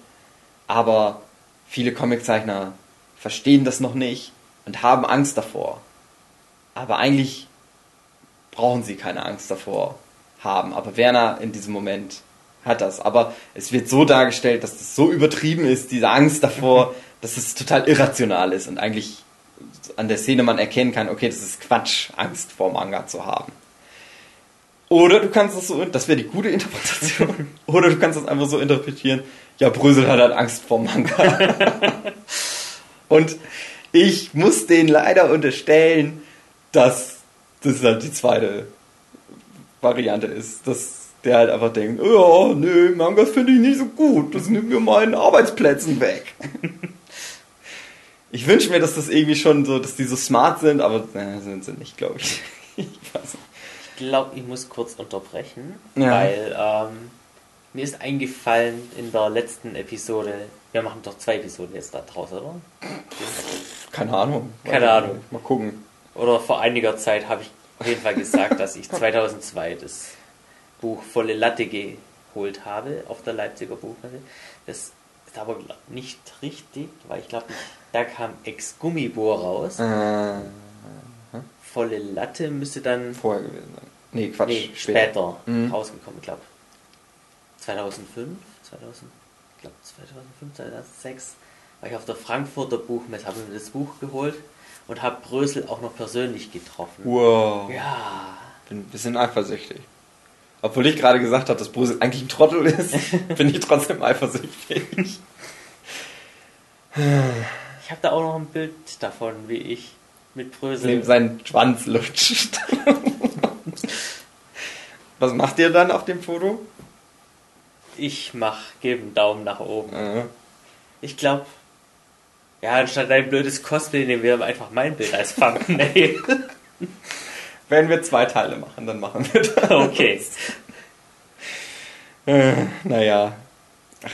aber viele Comiczeichner verstehen das noch nicht und haben Angst davor. Aber eigentlich brauchen sie keine Angst davor haben. Aber Werner in diesem Moment hat das. Aber es wird so dargestellt, dass das so übertrieben ist, diese Angst davor, [LAUGHS] dass es total irrational ist und eigentlich an der Szene man erkennen kann, okay, das ist Quatsch, Angst vor Manga zu haben. Oder du kannst es so, das wäre die gute Interpretation, [LAUGHS] oder du kannst es einfach so interpretieren, ja, Brösel hat halt Angst vor Manga. [LAUGHS] Und ich muss denen leider unterstellen, dass das halt die zweite Variante ist, dass der halt einfach denkt, ja, nee, Mangas finde ich nicht so gut, das nimmt mir meinen Arbeitsplätzen weg. Ich wünsche mir, dass das irgendwie schon so, dass die so smart sind, aber äh, sind sie nicht, glaube ich. [LAUGHS] Ich glaube, ich muss kurz unterbrechen, Ja. weil ähm, mir ist eingefallen in der letzten Episode, wir machen doch zwei Episoden jetzt da draus, oder? Keine Ahnung. Keine Ahnung. Mal gucken. Oder vor einiger Zeit habe ich auf jeden Fall gesagt, dass ich [LAUGHS] 2002 das Buch Volle Latte geholt habe auf der Leipziger Buchmesse. Das ist aber nicht richtig, weil ich glaube, da kam Ex-Gummibur raus. Äh, Volle Latte müsste dann vorher gewesen sein. Nee, Quatsch. nee, später, Mhm. rausgekommen, ich glaube 2005, 2000, ich glaube 2005, 2006 war ich auf der Frankfurter Buchmesse, habe mir das Buch geholt und habe Brösel auch noch persönlich getroffen. Wow. Ja, bin ein bisschen eifersüchtig. Obwohl ich gerade gesagt habe, dass Brösel eigentlich ein Trottel ist, [LAUGHS] bin ich trotzdem eifersüchtig. ich habe da auch noch ein Bild davon, wie ich mit Brösel. Neben seinen Schwanz lutscht. [LAUGHS] Was macht ihr dann auf dem Foto? Ich mach, gebe einen Daumen nach oben. Äh, Ich glaube, ja, anstatt dein blödes Cosplay nehmen wir einfach mein Bild als Thumbnail. [LAUGHS] wenn wir zwei Teile machen, dann machen wir das. okay. Äh, naja. Ach,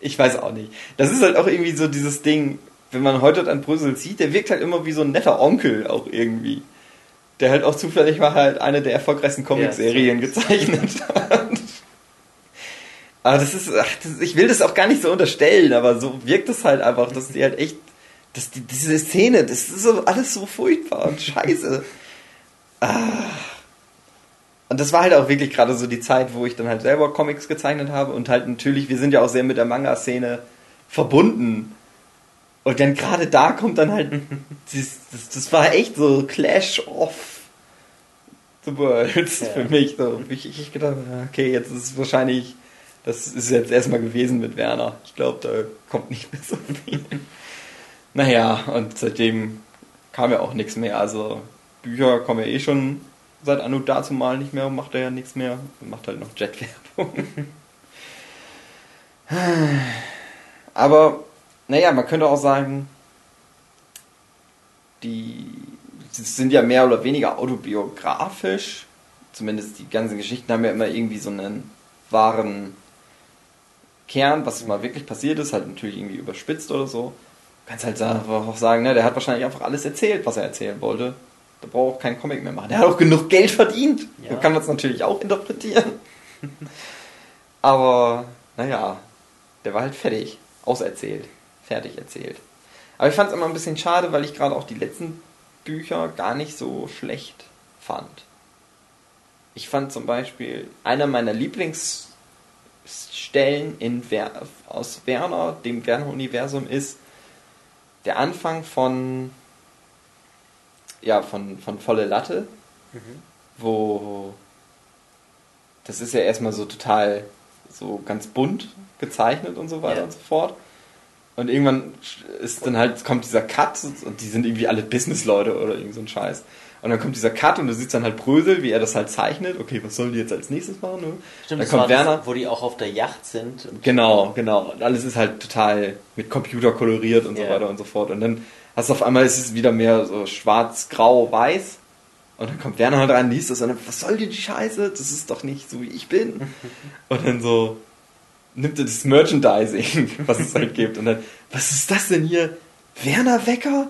ich weiß auch nicht. Das ist halt auch irgendwie so dieses Ding, wenn man heute dann Brüssel sieht, der wirkt halt immer wie so ein netter Onkel auch irgendwie. Der halt auch zufällig mal halt eine der erfolgreichsten Comic-Serien gezeichnet hat. Aber das ist, ach, das, ich will das auch gar nicht so unterstellen, aber so wirkt es halt einfach, dass die halt echt, dass die, diese Szene, das ist so alles so furchtbar und scheiße. Ah. Und das war halt auch wirklich gerade so die Zeit, wo ich dann halt selber Comics gezeichnet habe und halt natürlich, wir sind ja auch sehr mit der Manga-Szene verbunden. Und dann gerade da kommt dann halt, das, das, das war echt so Clash of the Worlds Ja. für mich. So. Ich, ich gedacht, okay, jetzt ist es wahrscheinlich, das ist jetzt erstmal gewesen mit Werner. Ich glaube, da kommt nicht mehr so viel. Naja, und seitdem kam ja auch nichts mehr. Also Bücher kommen ja eh schon seit Anno dazu mal nicht mehr, macht er ja nichts mehr. Macht halt noch Jet-Werbung. Aber, naja, man könnte auch sagen, die sind ja mehr oder weniger autobiografisch. Zumindest die ganzen Geschichten haben ja immer irgendwie so einen wahren Kern, was mal wirklich passiert ist, halt natürlich irgendwie überspitzt oder so. Du kannst halt auch sagen, ne, der hat wahrscheinlich einfach alles erzählt, was er erzählen wollte. Da braucht auch keinen Comic mehr machen. Der hat auch genug Geld verdient. Ja. So kann man es natürlich auch interpretieren. [LAUGHS] Aber, naja, der war halt fertig. Auserzählt. Fertig erzählt. Aber ich fand es immer ein bisschen schade, weil ich gerade auch die letzten Bücher gar nicht so schlecht fand. Ich fand zum Beispiel einer meiner Lieblingsstellen in Wer aus Werner, dem Werner-Universum, ist der Anfang von ja, von, von Volle Latte, wo das ist ja erstmal so total so ganz bunt gezeichnet und so weiter Ja. und so fort. Und irgendwann ist dann halt, kommt dieser Cut und die sind irgendwie alle Businessleute oder irgend so ein Scheiß. Und dann kommt dieser Cut und du siehst dann halt Brösel, wie er das halt zeichnet. Okay, was sollen die jetzt als nächstes machen? Ne? Stimmt, dann kommt Werner. das, wo die auch auf der Yacht sind. Genau, genau. Und alles ist halt total mit Computer koloriert und so Ja. weiter und so fort. Und dann hast du auf einmal ist es wieder mehr so schwarz, grau, weiß. Und dann kommt Werner halt rein, liest das und dann, was soll denn die Scheiße? Das ist doch nicht so, wie ich bin. [LAUGHS] und dann so nimmt er das Merchandising, [LAUGHS] was es halt gibt. Und dann, was ist das denn hier? Werner Wecker?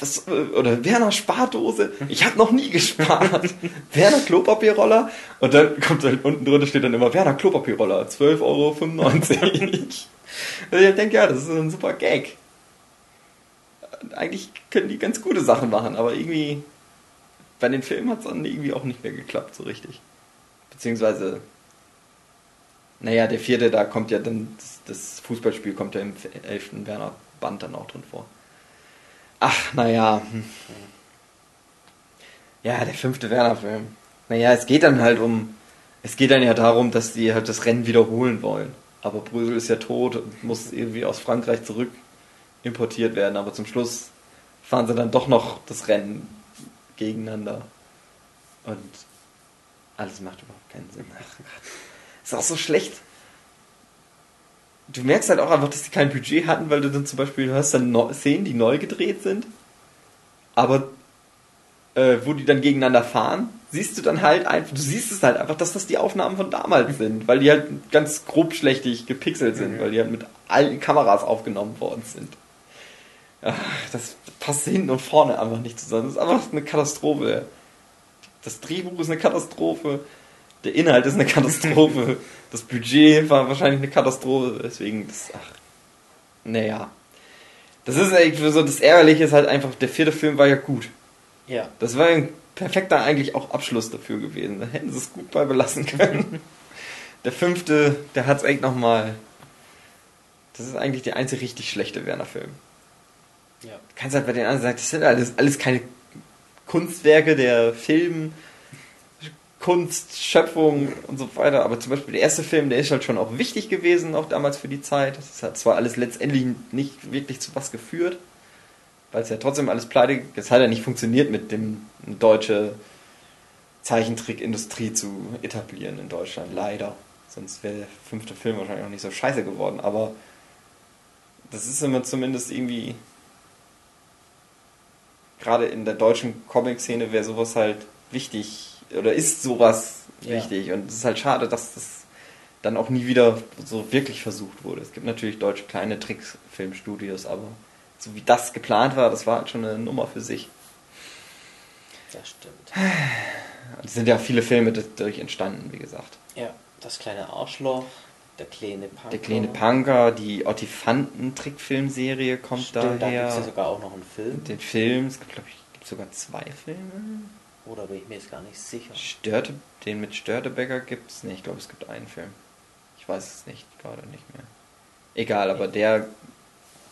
Was, äh, oder Werner Spardose? Ich habe noch nie gespart. Werner Klopapierroller? Und dann kommt halt unten drunter steht dann immer Werner Klopapierroller, 12,95 Euro. Und [LAUGHS] ich denke, ja, das ist ein super Gag. Eigentlich können die ganz gute Sachen machen, aber irgendwie bei den Filmen hat es dann irgendwie auch nicht mehr geklappt, so richtig. Beziehungsweise, naja, der vierte, da kommt ja dann, das, das Fußballspiel kommt ja im elften Werner Band dann auch drin vor. Ach, naja. Ja, der fünfte Werner-Film. Naja, es geht dann halt um, es geht dann ja darum, dass die halt das Rennen wiederholen wollen. Aber Brüssel ist ja tot und muss irgendwie aus Frankreich zurück importiert werden. Aber zum Schluss fahren sie dann doch noch das Rennen gegeneinander. Und alles macht überhaupt keinen Sinn. Ach Gott. Ist auch so schlecht. Du merkst halt auch einfach, dass die kein Budget hatten, weil du dann zum Beispiel hörst dann neu- Szenen, die neu gedreht sind. Aber äh, wo die dann gegeneinander fahren, siehst du dann halt einfach, du siehst es halt einfach, dass das die Aufnahmen von damals [LAUGHS] sind, weil die halt ganz grob schlechtig gepixelt sind, weil die halt mit alten Kameras aufgenommen worden sind. Ach, das passt hinten und vorne einfach nicht zusammen. Das ist einfach eine Katastrophe. Das Drehbuch ist eine Katastrophe. Der Inhalt ist eine Katastrophe. [LAUGHS] das Budget war wahrscheinlich eine Katastrophe. Deswegen, das, ach, naja. Das ist eigentlich so, das Ärgerliche ist halt einfach, der vierte Film war ja gut. ja. Das war ein perfekter eigentlich auch Abschluss dafür gewesen. Da hätten sie es gut bei belassen können. [LAUGHS] Der fünfte, der hat es echt nochmal. Das ist eigentlich der einzige richtig schlechte Werner-Film. ja. Du kannst halt bei den anderen sagen, das sind alles, alles keine Kunstwerke der Film, Kunst, Schöpfung und so weiter. Aber zum Beispiel der erste Film, der ist halt schon auch wichtig gewesen, auch damals für die Zeit. Das hat zwar alles letztendlich nicht wirklich zu was geführt, weil es ja trotzdem alles pleite, es hat ja nicht funktioniert mit dem deutsche Zeichentrickindustrie zu etablieren in Deutschland, leider. Sonst wäre der fünfte Film wahrscheinlich auch nicht so scheiße geworden. Aber das ist immer zumindest irgendwie. Gerade in der deutschen Comic-Szene wäre sowas halt wichtig. Oder ist sowas Ja. wichtig. Und es ist halt schade, dass das dann auch nie wieder so wirklich versucht wurde. Es gibt natürlich deutsche kleine Trickfilmstudios, aber so wie das geplant war, das war halt schon eine Nummer für sich. Das stimmt. Es sind ja viele Filme dadurch entstanden, wie gesagt. Ja, das kleine Arschloch, der kleine Punker. Der kleine Punker, die Ottifanten-Trickfilmserie kommt Stimmt, da gibt daher. es ja sogar auch noch einen Film. Den Film, es gibt, glaube ich, gibt sogar zwei Filme. Oder bin ich mir jetzt gar nicht sicher. Störte, den mit Störtebecker gibt es? Ne, ich glaube, es gibt einen Film. Ich weiß es nicht, gerade nicht mehr. Egal, aber der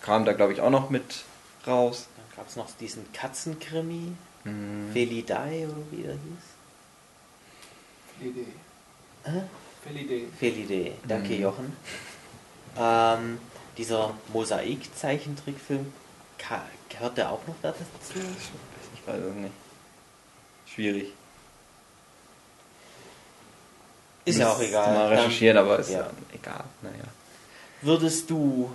kam da, glaube ich, auch noch mit raus. Dann gab es noch diesen Katzenkrimi, Hm. Felidei oder wie der hieß. Idee. Hä? Idee. Felidei, danke Mhm. Jochen. Ähm, dieser Mosaik-Zeichentrickfilm, gehört der auch noch da dazu? Ich weiß es nicht. Schwierig. Ist ja auch egal. Mal recherchieren, aber ist ja. ja egal. Naja. Würdest du,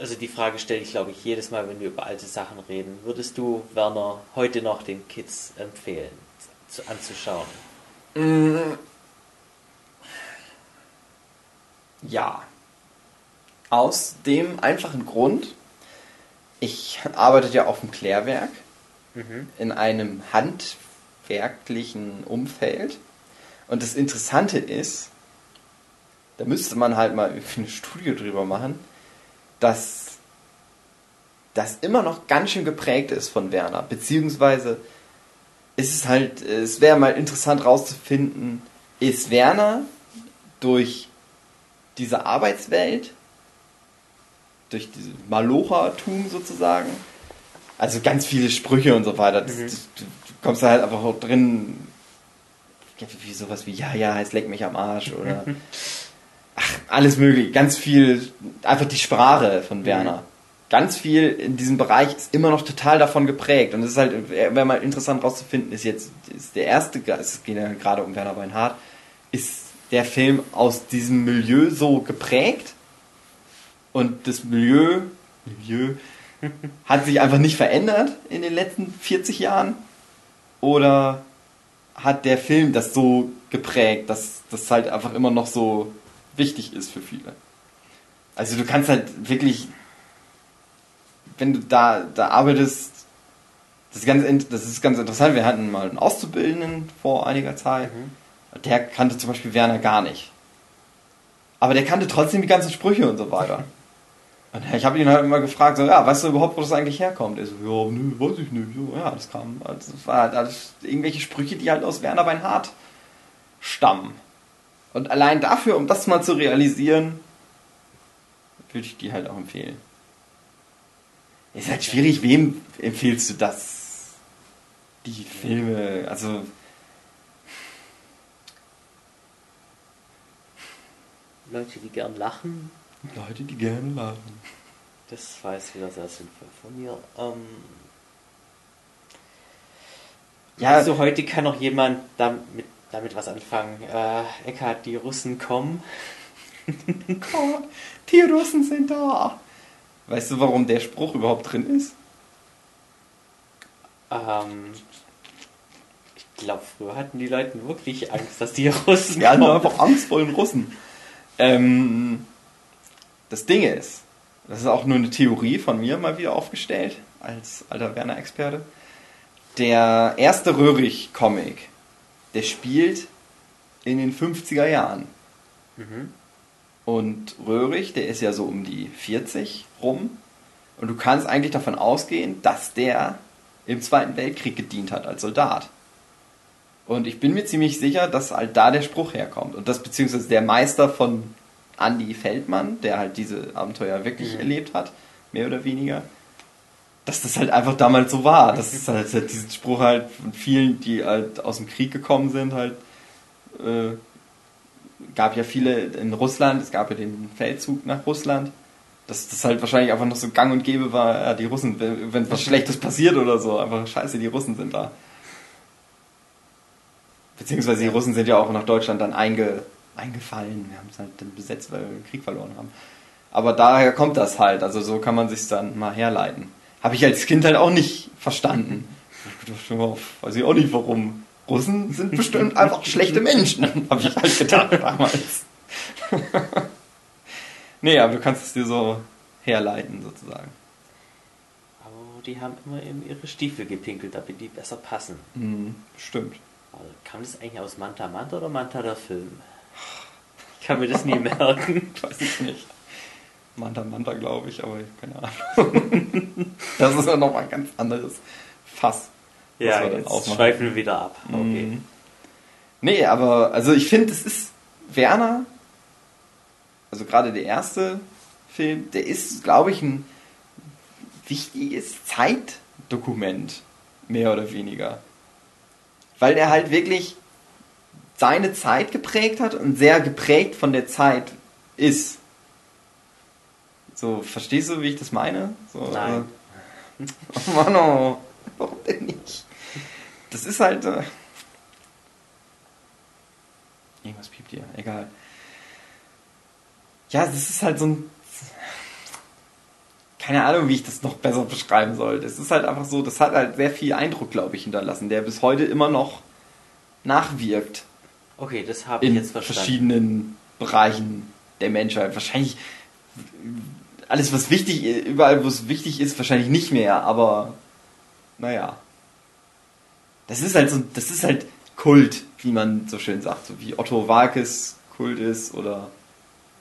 also die Frage stelle ich glaube ich jedes Mal, wenn wir über alte Sachen reden, würdest du Werner heute noch den Kids empfehlen, zu, anzuschauen? Ja. Aus dem einfachen Grund, ich arbeite ja auf dem Klärwerk Mhm. in einem handwerklichen Umfeld. Und das Interessante ist, da müsste man halt mal eine Studie drüber machen, dass das immer noch ganz schön geprägt ist von Werner. Beziehungsweise ist es halt, es wäre mal interessant rauszufinden, ist Werner durch diese Arbeitswelt, durch dieses Malochertum sozusagen, also ganz viele Sprüche und so weiter, das, Mhm. das, du, du kommst da halt einfach auch drin, wie sowas wie, ja, ja, es leckt mich am Arsch [LAUGHS] oder ach, alles mögliche, ganz viel, einfach die Sprache von Werner. Ganz viel in diesem Bereich ist immer noch total davon geprägt. Und es ist halt, wäre mal interessant rauszufinden, ist jetzt ist der erste, es geht ja gerade um Werner Weinhardt, ist der Film aus diesem Milieu so geprägt und das Milieu, Milieu hat sich einfach nicht verändert in den letzten 40 Jahren? Oder hat der Film das so geprägt, dass das halt einfach immer noch so wichtig ist für viele? Also du kannst halt wirklich, wenn du da, da arbeitest, das ist, ganz, das ist ganz interessant. Wir hatten mal einen Auszubildenden vor einiger Zeit. Und Der kannte zum Beispiel Werner gar nicht. Aber der kannte trotzdem die ganzen Sprüche und so weiter. [LAUGHS] Und ich habe ihn halt immer gefragt, so, ja, weißt du überhaupt, wo das eigentlich herkommt? Er so, ja, nö, weiß ich nicht. Ja, das kam, also, das war halt alles irgendwelche Sprüche, die halt aus Werner Weinhardt stammen. Und allein dafür, um das mal zu realisieren, würde ich die halt auch empfehlen. Ist halt schwierig, wem empfiehlst du das? Die Filme, also Leute, die gern lachen, Leute, die gerne lachen. das war jetzt wieder sehr sinnvoll von mir. Ähm, Ja, also heute kann noch jemand damit, damit was anfangen. Äh, Eckhard, die Russen kommen. Gott, [LAUGHS] die Russen sind da. Weißt du, warum der Spruch überhaupt drin ist? Ähm, ich glaube, früher hatten die Leute wirklich Angst, dass die Russen Wir hatten kommen. einfach Angst vor den Russen. Ähm, das Ding ist, das ist auch nur eine Theorie von mir mal wieder aufgestellt, als alter Werner-Experte. Der erste Röhrig-Comic, der spielt in den 50er Jahren. Mhm. Und Röhrig, der ist ja so um die 40 rum. Und du kannst eigentlich davon ausgehen, dass der im Zweiten Weltkrieg gedient hat als Soldat. Und ich bin mir ziemlich sicher, dass halt da der Spruch herkommt. Und das beziehungsweise der Meister von Andy Feldmann, der halt diese Abenteuer wirklich Mhm. erlebt hat, mehr oder weniger, dass das halt einfach damals so war. Das ist halt, halt diesen Spruch halt von vielen, die halt aus dem Krieg gekommen sind, halt äh, gab ja viele in Russland, es gab ja den Feldzug nach Russland, dass das halt wahrscheinlich einfach noch so gang und gäbe war, ja, die Russen, wenn, was Schlechtes passiert oder so, einfach scheiße, die Russen sind da. Beziehungsweise die Russen sind ja auch nach Deutschland dann einge, eingefallen. Wir haben es halt dann besetzt, weil wir den Krieg verloren haben. Aber daher kommt das halt. Also so kann man sich dann mal herleiten. Habe ich als Kind halt auch nicht verstanden. Weiß ich auch nicht warum. Russen sind bestimmt einfach schlechte Menschen, [LAUGHS] habe ich halt gedacht damals. [LAUGHS] nee, aber du kannst es dir so herleiten sozusagen. Aber die haben immer in ihre Stiefel gepinkelt, damit die besser passen. Mhm, stimmt. Aber kam das eigentlich aus Manta Manta oder Manta der Film? Ich kann mir das nie merken. [LAUGHS] Ich weiß es nicht. Manta Manta, glaube ich, aber keine Ahnung. [LAUGHS] das ist ja nochmal ein ganz anderes Fass. Ja, wir dann jetzt schweifen wir wieder ab. Okay. Mhm. Nee, aber also ich finde, es ist Werner, also gerade der erste Film, der ist, glaube ich, ein wichtiges Zeitdokument, mehr oder weniger. Weil er halt wirklich seine Zeit geprägt hat und sehr geprägt von der Zeit ist. So, verstehst du, wie ich das meine? So, Nein. Also, oh [LAUGHS] Mann, oh, warum denn nicht? Das ist halt. Äh, irgendwas piept hier, egal. Ja, das ist halt so ein. Keine Ahnung, wie ich das noch besser beschreiben soll. Das ist halt einfach so, das hat halt sehr viel Eindruck, glaube ich, hinterlassen, der bis heute immer noch nachwirkt Okay, das habe ich in jetzt verstanden. verschiedenen Bereichen der Menschheit. Wahrscheinlich alles, was wichtig ist, überall, wo es wichtig ist, wahrscheinlich nicht mehr, aber naja. Das ist halt so, das ist halt Kult, wie man so schön sagt, so wie Otto Walkes Kult ist oder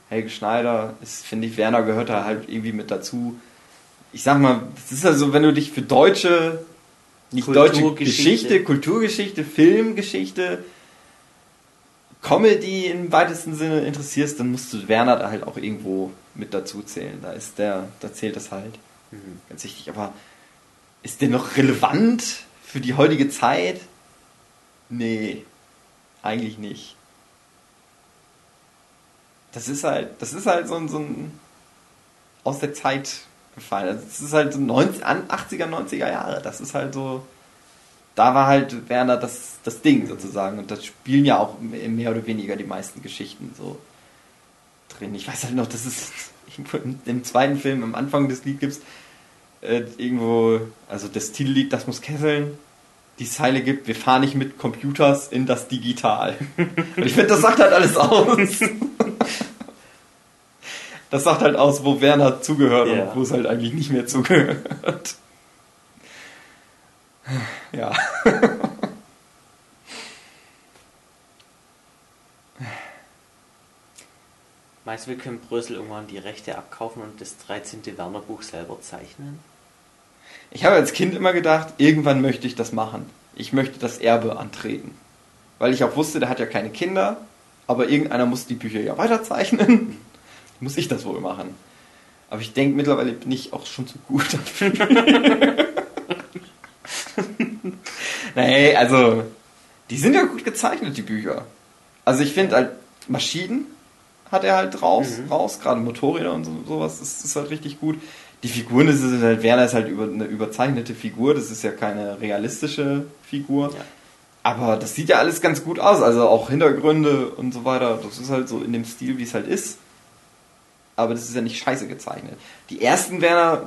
Helge Schneider, ist, finde ich, Werner gehört da halt irgendwie mit dazu. Ich sag mal, das ist also, wenn du dich für deutsche, nicht deutsche. Geschichte, Kulturgeschichte, Filmgeschichte, Comedy im weitesten Sinne interessierst, dann musst du Werner da halt auch irgendwo mit dazu zählen. Da ist der, da zählt das halt. Mhm. Ganz wichtig. Aber ist der noch relevant für die heutige Zeit? Nee, eigentlich nicht. Das ist halt, das ist halt so ein, so ein aus der Zeit gefallen. Also Das ist halt so 90, an- 80er, 90er Jahre. Das ist halt so, da war halt Werner das, das Ding sozusagen. Und das spielen ja auch mehr oder weniger die meisten Geschichten so drin. Ich weiß halt noch, dass es [LAUGHS] irgendwo im, im zweiten Film am Anfang des Lied gibt äh, irgendwo, also das Titellied, das muss kesseln, die Zeile gibt, wir fahren nicht mit Computers in das Digital. [LAUGHS] Und ich finde, das sagt halt alles aus. [LAUGHS] Das sagt halt aus, wo Werner zugehört Ja. und wo es halt eigentlich nicht mehr zugehört. Ja. Meinst du, wir können Brösel irgendwann die Rechte abkaufen und das 13. Werner Buch selber zeichnen? Ich habe als Kind immer gedacht, irgendwann möchte ich das machen. Ich möchte das Erbe antreten. Weil ich auch wusste, der hat ja keine Kinder, aber irgendeiner muss die Bücher ja weiterzeichnen. [LAUGHS] muss ich das wohl machen. Aber ich denke, mittlerweile bin ich auch schon zu gut dafür. [LAUGHS] nee, also, die sind ja gut gezeichnet, die Bücher. Also ich finde halt, Maschinen hat er halt raus, Mhm. raus, gerade Motorräder und so, sowas, das ist halt richtig gut. Die Figuren, das ist halt, Werner ist halt über, eine überzeichnete Figur, das ist ja keine realistische Figur. Ja. Aber das sieht ja alles ganz gut aus, also auch Hintergründe und so weiter, das ist halt so in dem Stil, wie es halt ist. Aber das ist ja nicht scheiße gezeichnet. Die ersten Werner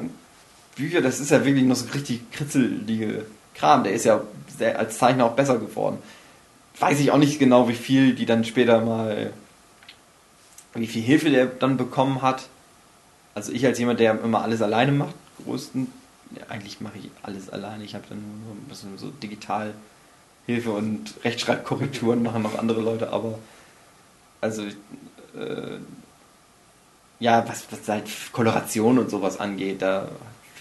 Bücher, das ist ja wirklich noch so richtig kritzelige Kram. Der ist ja als Zeichner auch besser geworden. Weiß ich auch nicht genau, wie viel die dann später mal, wie viel Hilfe der dann bekommen hat. Also ich als jemand, der immer alles alleine macht, größten, ja, eigentlich mache ich alles alleine. Ich habe dann nur ein bisschen so digital Hilfe und Rechtschreibkorrekturen machen noch andere Leute, aber also äh, ja, was, was halt Koloration und sowas angeht, da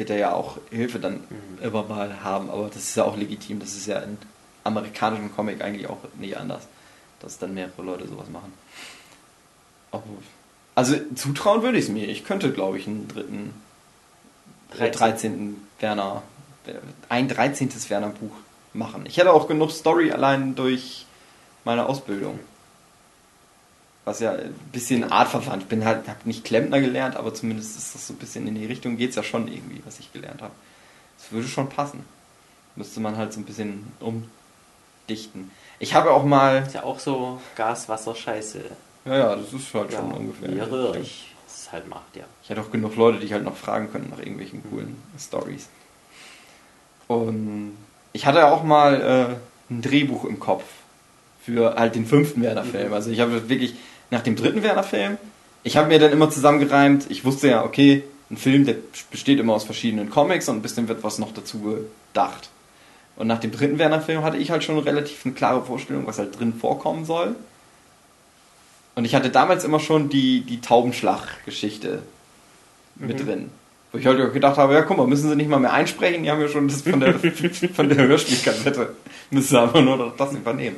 wird er ja auch Hilfe dann Mhm. immer mal haben, aber das ist ja auch legitim, das ist ja in amerikanischen Comic eigentlich auch nicht anders, dass dann mehrere Leute sowas machen. Also zutrauen würde ich es mir. Ich könnte, glaube ich, einen dritten, äh, 13. Werner, ein 13. Werner Buch machen. Ich hätte auch genug Story allein durch meine Ausbildung. Was ja ein bisschen artverwandt. Ich bin halt, habe nicht Klempner gelernt, aber zumindest ist das so ein bisschen in die Richtung geht's ja schon irgendwie, was ich gelernt habe. Das würde schon passen. Müsste man halt so ein bisschen umdichten. Ich habe auch mal Ist ja auch so Gas, Wasser, Scheiße. Ja, ja, das ist halt schon Ja, ungefähr. Wie röhrig es halt macht, ja. Ich hatte auch genug Leute, die ich halt noch fragen können nach irgendwelchen coolen Stories. Und ich hatte auch mal äh, ein Drehbuch im Kopf für halt den fünften Werner-Film. Also ich habe wirklich nach dem dritten Werner-Film, ich habe mir dann immer zusammengereimt, ich wusste ja, okay, ein Film, der besteht immer aus verschiedenen Comics und ein bisschen wird was noch dazu gedacht. Und nach dem dritten Werner-Film hatte ich halt schon relativ eine klare Vorstellung, was halt drin vorkommen soll. Und ich hatte damals immer schon die, die Taubenschlag-Geschichte mit drin. Wo ich halt gedacht habe, ja guck mal, müssen sie nicht mal mehr einsprechen, die haben ja schon das von der, [LAUGHS] von der Hörspielkassette. Müssen sie einfach nur noch das übernehmen.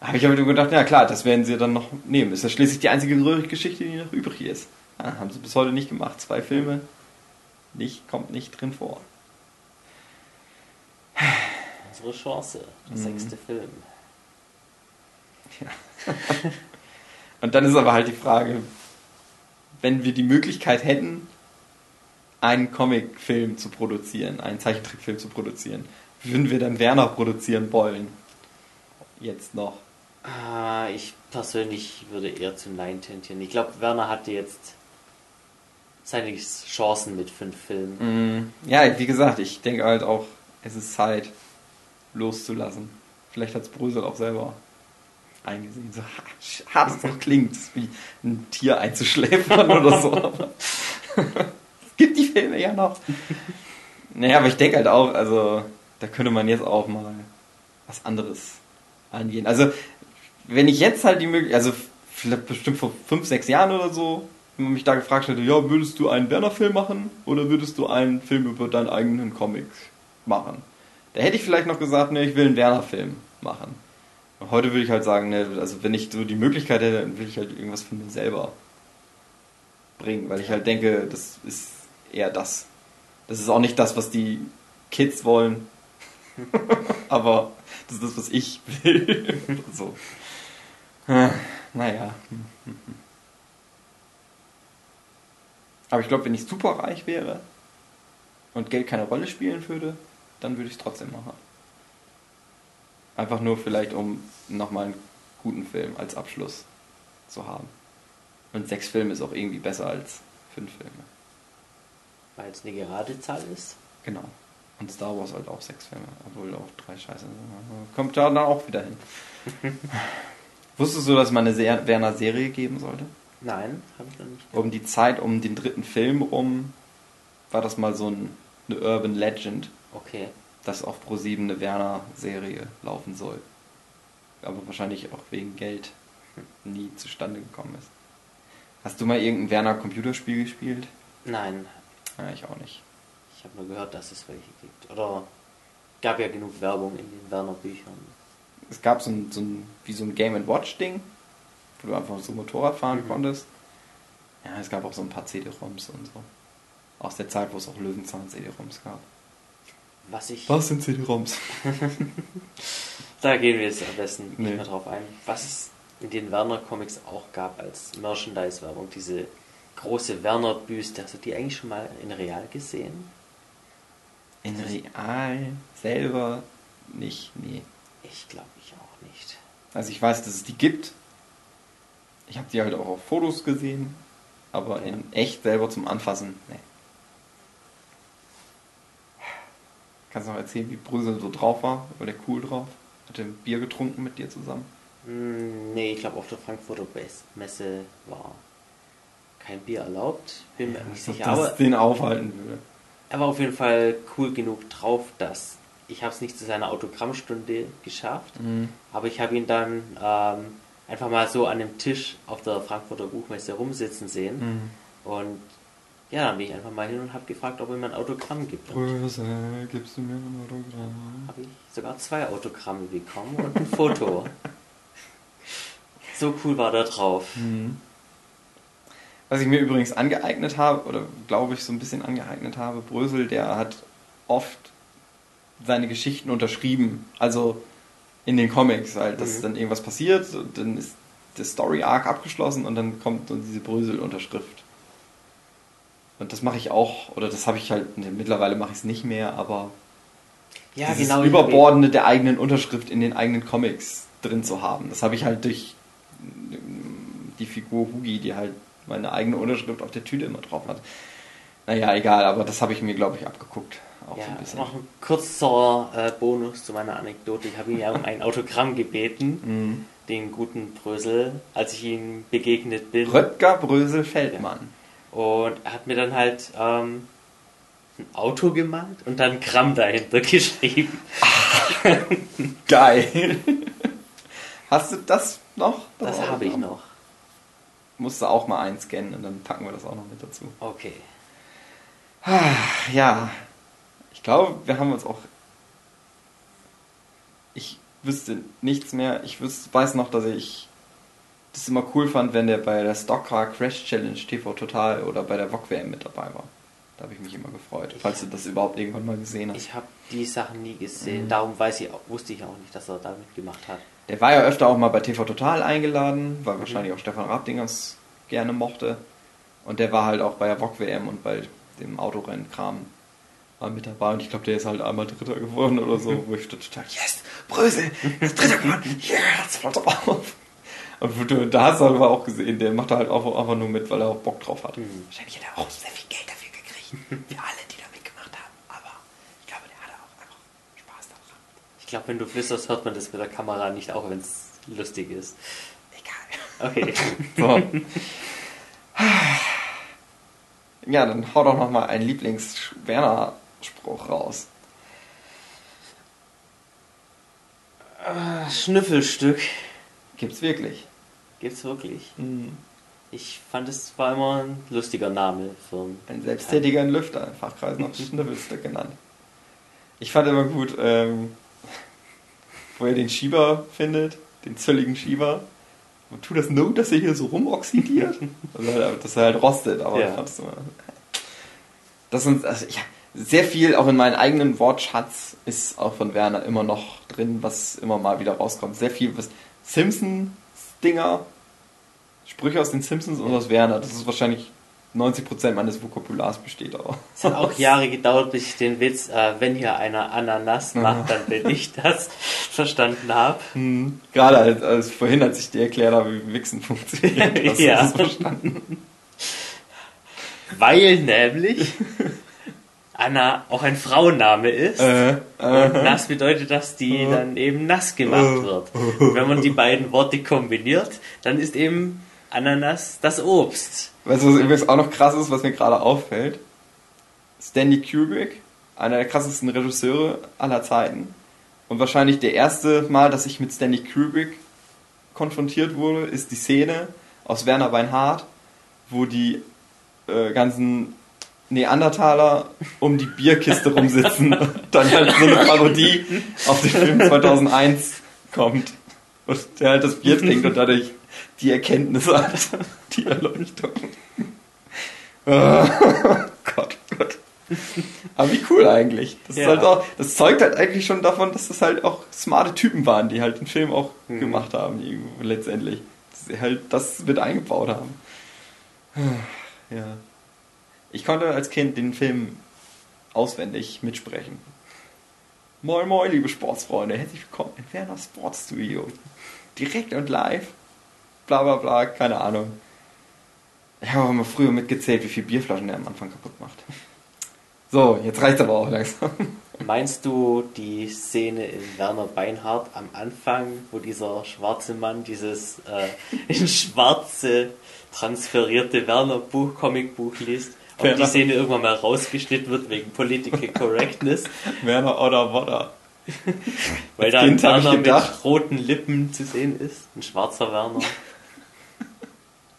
Habe ich aber gedacht, ja klar, das werden sie dann noch nehmen. Ist ja schließlich die einzige Röhrig-Geschichte, die noch übrig ist. Ja, haben sie bis heute nicht gemacht. Zwei Filme, nicht, kommt nicht drin vor. Unsere Chance. Der Mhm. sechste Film. [LAUGHS] Und dann ist aber halt die Frage, wenn wir die Möglichkeit hätten, einen Comicfilm zu produzieren, einen Zeichentrickfilm zu produzieren, würden wir dann Werner produzieren wollen? Jetzt noch. Ah, ich persönlich würde eher zu Nein tendieren. Ich glaube, Werner hatte jetzt seine Chancen mit fünf Filmen. Mm, Ja, wie gesagt, ich denke halt auch, es ist Zeit, loszulassen. Vielleicht hat es Brösel auch selber eingesehen. So ha- hart es noch klingt, wie ein Tier einzuschläfern [LAUGHS] oder so. Es gibt die Filme ja noch. Naja, aber ich denke halt auch, also da könnte man jetzt auch mal was anderes angehen. Also, wenn ich jetzt halt die Möglichkeit, also vielleicht bestimmt vor fünf, sechs Jahren oder so, wenn man mich da gefragt hätte, ja, würdest du einen Werner-Film machen oder würdest du einen Film über deinen eigenen Comic machen? Da hätte ich vielleicht noch gesagt, ne, ich will einen Werner-Film machen. Und heute würde ich halt sagen, ne, also wenn ich so die Möglichkeit hätte, dann will ich halt irgendwas von mir selber bringen, weil ich halt denke, das ist eher das. Das ist auch nicht das, was die Kids wollen, [LAUGHS] [LAUGHS] aber das ist das, was ich will. [LAUGHS] so. Naja. Aber ich glaube, wenn ich super reich wäre und Geld keine Rolle spielen würde, dann würde ich es trotzdem machen. Einfach nur vielleicht, um nochmal einen guten Film als Abschluss zu haben. Und sechs Filme ist auch irgendwie besser als fünf Filme. Weil es eine gerade Zahl ist. Genau. Und Star Wars halt auch sechs Filme, obwohl auch drei Scheiße sind. Kommt da dann auch wieder hin. [LAUGHS] Wusstest du, dass mal eine Se- Werner-Serie geben sollte? Nein, habe ich noch nicht. Um die Zeit, um den dritten Film rum, war das mal so ein, eine Urban Legend, Okay. dass auf Pro7 eine Werner-Serie laufen soll. Aber wahrscheinlich auch wegen Geld nie zustande gekommen ist. Hast du mal irgendein Werner-Computerspiel gespielt? Nein, Ja, ich auch nicht. ich habe nur gehört, dass es welche gibt. Oder gab ja genug Werbung in den Werner Büchern. Es gab so ein, so ein wie so ein Game Watch Ding, wo du einfach so Motorrad fahren Mhm. konntest. Ja, es gab auch so ein paar CD-ROMs und so. Aus der Zeit, wo es auch Löwenzahn CD-ROMs gab. Was ich. Was sind CD-ROMs? [LAUGHS] Da gehen wir jetzt am besten Nee. nicht mehr drauf ein. Was es in den Werner Comics auch gab als Merchandise-Werbung, diese große Werner-Büste, hast du die eigentlich schon mal in real gesehen? In real selber nicht, nee. Ich glaube ich auch nicht. Also ich weiß, dass es die gibt. Ich habe die halt auch auf Fotos gesehen, aber Ja. in echt selber zum Anfassen, nee. Kannst du noch erzählen, wie Brüssel so drauf war? War der cool drauf? Hat er ein Bier getrunken mit dir zusammen? Hm, nee, ich glaube auf der Frankfurter Messe war kein Bier erlaubt. Bin mir nicht Als ob sicher. das Aber den aufhalten würde. er war auf jeden Fall cool genug drauf, dass ich habe es nicht zu seiner Autogrammstunde geschafft. Aber ich habe ihn dann ähm, einfach mal so an einem Tisch auf der Frankfurter Buchmesse rumsitzen sehen. Mhm. Und ja, dann bin ich einfach mal hin und habe gefragt, ob er mir ein Autogramm gibt. Brösel, gibst du mir ein Autogramm? habe ich sogar zwei Autogramme bekommen und ein Foto. [LAUGHS] so cool war der drauf. Mhm. Was ich mir übrigens angeeignet habe, oder glaube ich so ein bisschen angeeignet habe, Brösel, der hat oft seine Geschichten unterschrieben. Also in den Comics halt, dass Mhm. dann irgendwas passiert, und dann ist der Story Arc abgeschlossen und dann kommt so diese Brösel-Unterschrift. Und das mache ich auch, oder das habe ich halt, ne, mittlerweile mache ich es nicht mehr, aber Ja, dieses genau. Überbordende der eigenen Unterschrift in den eigenen Comics drin zu haben. Das habe ich halt durch mm, die Figur Hugi, die halt meine eigene Unterschrift auf der Tüte immer drauf hat. Naja, egal, aber das habe ich mir, glaube ich, abgeguckt. Auch Ja, ein bisschen. noch ein kurzer äh, Bonus zu meiner Anekdote. Ich habe ihn ja um ein Autogramm gebeten, Mhm. den guten Brösel, als ich ihm begegnet bin. Röttger Brösel Feldmann. Und er hat mir dann halt ähm, ein Auto gemalt und dann Gramm dahinter [LAUGHS] geschrieben. Geil. Hast du das noch? Das habe ich noch. Musst du auch mal einscannen und dann packen wir das auch noch mit dazu. Okay. Ja, ich glaube, wir haben uns auch. Ich wüsste nichts mehr. Ich wüsste, weiß noch, dass ich das immer cool fand, wenn der bei der Stockcar Crash Challenge TV Total oder bei der VOG WM mit dabei war. Da habe ich mich immer gefreut, falls du das überhaupt irgendwann mal gesehen hast. Ich habe die Sachen nie gesehen, Mhm. darum weiß ich, auch- wusste ich auch nicht, dass er da mitgemacht hat. Der war ja öfter auch mal bei TV Total eingeladen, weil wahrscheinlich auch Stefan Rabdingers gerne mochte. Und der war halt auch bei der VOG WM und bei dem Autorennkram mal mit dabei. Und ich glaube, der ist halt einmal Dritter geworden oder so, wo ich total, yes, Brösel, ist Dritter geworden, yes, voll drauf. Und da hast du aber auch gesehen, der macht halt auch einfach nur mit, weil er auch Bock drauf hat. Mhm. Wahrscheinlich hat er auch sehr viel Geld dafür gekriegt, für alle, die da mitgemacht haben. Aber ich glaube, der hatte auch einfach Spaß daran. Ich glaube, wenn du flüsterst, hört man das mit der Kamera nicht, auch wenn es lustig ist. Egal. Okay. [LAUGHS] So. Ja, dann hau doch noch mal einen Lieblings-Werner-Spruch raus. Schnüffelstück. Gibt's wirklich. Gibt's wirklich? Hm. Ich fand es war immer ein lustiger Name für ein Ein selbsttätiger Lüfter, in Fachkreisen auch [LAUGHS] Schnüffelstück genannt. Ich fand immer gut, ähm, [LAUGHS] wo er den Schieber findet, den zölligen Schieber. Und tut das not, dass er hier so rumoxidiert? [LAUGHS] also, dass er halt rostet, aber Ja. ich fand das immer. Das sind, also, ja, sehr viel, auch in meinem eigenen Wortschatz, ist auch von Werner immer noch drin, was immer mal wieder rauskommt. Sehr viel, was Simpsons-Dinger, Sprüche aus den Simpsons und aus Werner. Das ist wahrscheinlich 90% meines Vokabulars besteht auch. Es hat auch Jahre gedauert, bis ich den Witz, äh, wenn hier einer Ananas macht, dann bin ich das, [LAUGHS] verstanden habe. Hm. Gerade als, als vorhin, als ich dir erklärt habe, wie Wichsen funktioniert, hast du [LAUGHS] Ja. das verstanden. Weil nämlich Anna auch ein Frauenname ist. Äh, Und nass bedeutet, dass die dann eben nass gemacht wird. Und wenn man die beiden Worte kombiniert, dann ist eben Ananas das Obst. Weißt du, was übrigens auch noch krass ist, was mir gerade auffällt? Stanley Kubrick, einer der krassesten Regisseure aller Zeiten. Und wahrscheinlich der erste Mal, dass ich mit Stanley Kubrick konfrontiert wurde, ist die Szene aus Werner Beinhardt, wo die äh, ganzen Neandertaler um die Bierkiste rumsitzen [LAUGHS] und dann halt so eine Parodie auf den Film 2001 kommt. Und der halt das Bier trinkt und dadurch die Erkenntnis hat, [LAUGHS] die Erleuchtung. [LAUGHS] Oh Gott, Gott. Aber wie cool eigentlich. Das, Ja. halt auch, das zeugt halt eigentlich schon davon, dass das halt auch smarte Typen waren, die halt den Film auch Mhm. gemacht haben, irgendwo letztendlich. Dass sie halt das mit eingebaut haben. Ja. Ich konnte als Kind den Film auswendig mitsprechen. Moin Moin, liebe Sportsfreunde, herzlich willkommen in Werner Sportstudio. Direkt und live. Bla bla bla, keine Ahnung. Ich habe mal früher mitgezählt, wie viele Bierflaschen der am Anfang kaputt macht. So, jetzt reicht's aber auch langsam. Meinst du die Szene in Werner Beinhardt am Anfang, wo dieser schwarze Mann dieses äh, [LAUGHS] in schwarze transferierte Werner-Buch, Comicbuch liest? Ob Werner. die Szene irgendwann mal rausgeschnitten wird wegen Political [LAUGHS] Correctness? Werner oder Wodder. [LAUGHS] Weil da ein Werner mit roten Lippen zu sehen ist. Ein schwarzer Werner. [LAUGHS]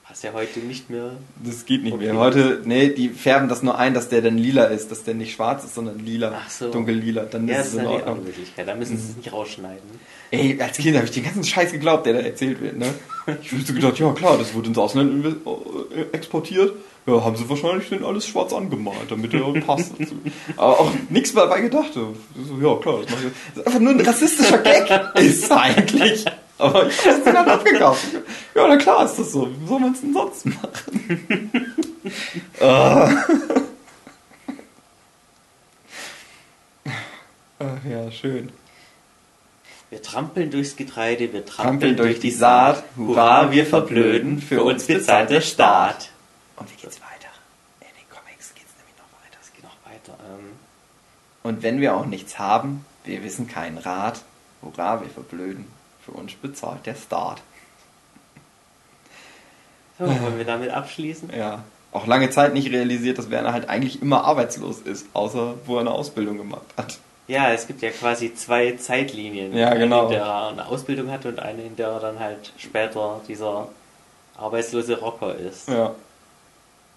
Was ja heute nicht mehr. Das geht nicht mehr. Okay. Heute, nee, die färben das nur ein, dass der dann lila ist, dass der nicht schwarz ist, sondern lila, Ach so. dunkel lila. Dann Ja, ist es in eine Ordnung. Möglichkeit. Da müssen sie es nicht rausschneiden. Ey, als Kind habe ich den ganzen Scheiß geglaubt, der da erzählt wird, ne? Ich habe so gedacht, ja klar, das wurde ins Ausland äh, exportiert. Ja, haben sie wahrscheinlich den alles schwarz angemalt, damit er passt dazu. Aber auch nichts dabei gedacht. So, ja klar, das mache ich. Das ist einfach nur ein rassistischer Gag, [LAUGHS] ist eigentlich. Aber ich habe es dann abgekauft. Ja, na klar ist das so. Wie soll man es denn sonst machen? [LAUGHS] Ah. Ach ja, schön. Wir trampeln durchs Getreide, wir trampeln, Trampeln durch die Saat. Hurra, wir verblöden. Für uns bezahlt der Staat. Und wie geht's weiter? In den Comics geht's nämlich noch weiter. Es geht noch weiter. Ähm, Und wenn wir auch nichts haben, wir wissen keinen Rat. Hurra, wir verblöden. Für uns bezahlt der Staat. so, wollen wir damit abschließen? Ja. Auch lange Zeit nicht realisiert, dass Werner halt eigentlich immer arbeitslos ist, außer wo er eine Ausbildung gemacht hat. Ja, es gibt ja quasi zwei Zeitlinien. Ja, genau. Eine, in der er eine Ausbildung hat und eine, in der er dann halt später dieser arbeitslose Rocker ist. Ja.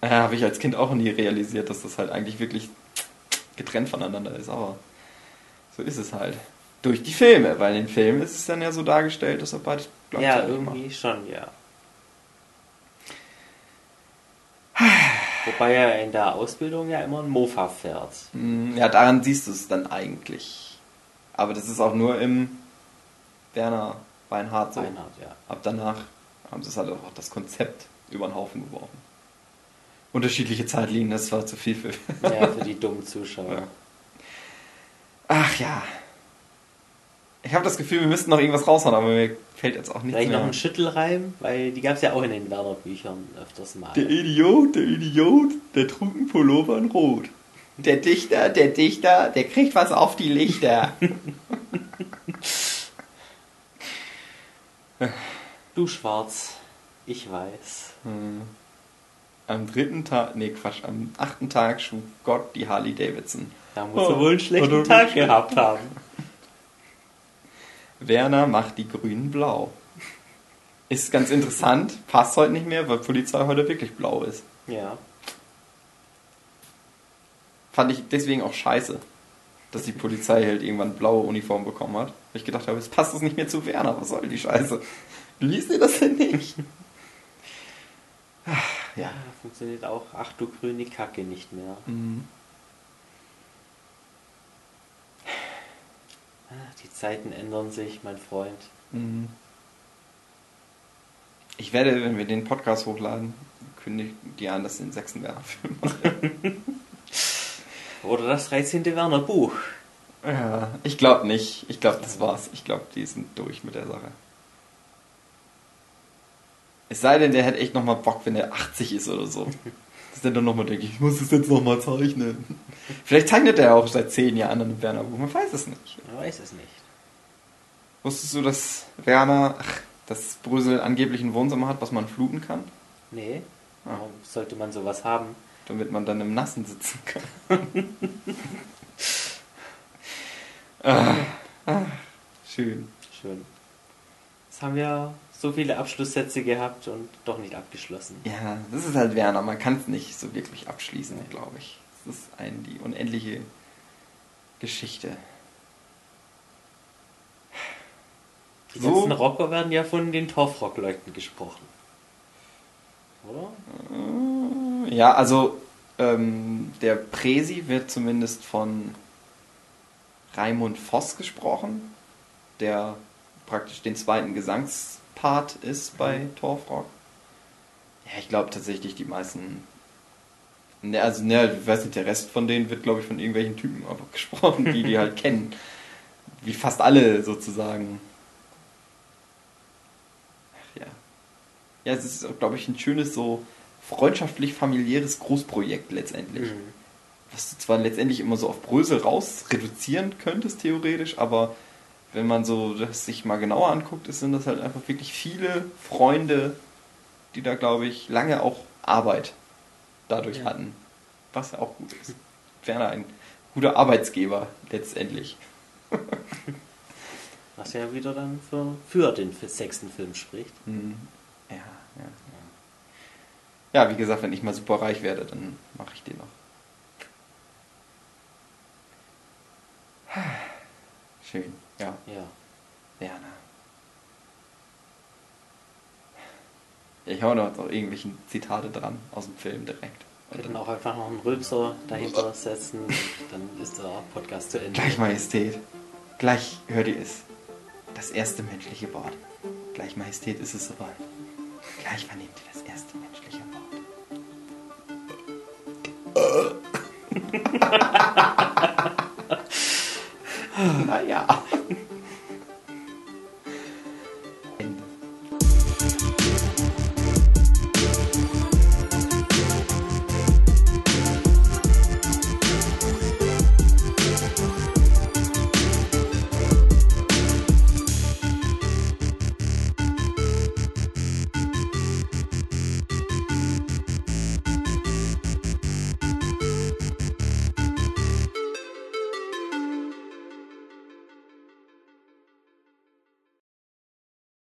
Ja, habe ich als Kind auch nie realisiert, dass das halt eigentlich wirklich getrennt voneinander ist, aber so ist es halt. Durch die Filme, weil in den Filmen ist es dann ja so dargestellt, dass er beides Ja, gleichzeitig irgendwie schon, ja. [SIGHS] Wobei er in der Ausbildung ja immer ein Mofa fährt. Mm, Ja, daran siehst du es dann eigentlich. Aber das ist auch nur im Werner Weinhardt so. Reinhard, ja. Ab danach haben sie es halt auch das Konzept über den Haufen geworfen. Unterschiedliche Zeitlinien, das war zu viel für. Ja, für [LAUGHS] die dummen Zuschauer. Ja. Ach ja. Ich habe das Gefühl, wir müssten noch irgendwas raushauen, aber mir fällt jetzt auch nichts Vielleicht mehr. noch ein Schüttelreim, weil die gab es ja auch in den Werner-Büchern öfters mal. Der Idiot, der Idiot, der trug einen Pullover in Rot. Der Dichter, der Dichter, der kriegt was auf die Lichter. [LAUGHS] Du schwarz, ich weiß. Hm. Am dritten Tag, nee Quatsch, am achten Tag schuf Gott die Harley Davidson. Da muss Oh, er wohl einen schlechten Tag gehabt haben. [LAUGHS] Werner macht die Grünen blau. Ist ganz interessant, passt heute nicht mehr, weil Polizei heute wirklich blau ist. Ja. Fand ich deswegen auch scheiße, dass die Polizei halt irgendwann blaue Uniform bekommen hat. Weil ich gedacht habe, jetzt passt das nicht mehr zu Werner, was soll die Scheiße? Liest ihr das denn nicht? [LAUGHS] Ja. ja. Funktioniert auch, ach du grüne Kacke nicht mehr. Mhm. Ah, Die Zeiten ändern sich, mein Freund. Mhm. Ich werde, wenn wir den Podcast hochladen, kündigt die an, dass sie den sechsten Werner-Film machen. [LAUGHS] Oder das 13. Werner Buch. Ja, ich glaube nicht. Ich glaube, das war's. Ich glaube, die sind durch mit der Sache. Es sei denn, der hätte echt nochmal Bock, wenn er 80 ist oder so. Dass der dann nochmal denkt, ich muss es jetzt nochmal zeichnen. Vielleicht zeichnet er auch seit 10 Jahren an einem Werner-Buch. Man weiß es nicht. Man weiß es nicht. Wusstest du, dass Werner, ach, dass Brüssel angeblich ein Wohnzimmer hat, was man fluten kann? Nee. Ah. Warum sollte man sowas haben? damit man dann im Nassen sitzen kann. [LAUGHS] ah, ah, schön. Schön. Jetzt haben wir so viele Abschlusssätze gehabt und doch nicht abgeschlossen. Ja, das ist halt Werner. Man kann es nicht so wirklich abschließen, glaube ich. Das ist ein, die unendliche Geschichte. Die So. ganzen Rocker werden ja von den Torfrock-Leuten gesprochen. Oder? Ja, also ähm, der Presi wird zumindest von Raimund Voss gesprochen, der praktisch den zweiten Gesangspart ist bei Torfrock. Ja, ich glaube tatsächlich die meisten. Ne, also, ne, ich weiß nicht, der Rest von denen wird, glaube ich, von irgendwelchen Typen [LAUGHS] einfach gesprochen, die die halt [LAUGHS] kennen. Wie fast alle sozusagen. Ach ja. Ja, es ist, glaube ich, ein schönes, so freundschaftlich familiäres Großprojekt letztendlich. Mhm. Was du zwar letztendlich immer so auf Brösel raus reduzieren könntest, theoretisch, aber wenn man so das sich mal genauer anguckt, ist, sind das halt einfach wirklich viele Freunde, die da, glaube ich, lange auch Arbeit dadurch Ja. hatten. Was ja auch gut ist. Werner ein guter Arbeitsgeber letztendlich. [LAUGHS] Was ja wieder dann für, für den sechsten Film spricht. Hm. Ja, ja. Ja, wie gesagt, wenn ich mal super reich werde, dann mache ich den noch. [SIGHS] Schön, ja, Ja. Werner. Ich hau noch, noch irgendwelchen Zitate dran aus dem Film direkt. Wir können auch einfach noch einen Rülpser dahinter setzen und dann ist der Podcast zu Ende. Gleich Majestät. Gleich hört ihr es. Das erste menschliche Wort. Gleich Majestät ist es soweit. Gleich vernehmt ihr das erste menschliche Wort. [LAUGHS] naja.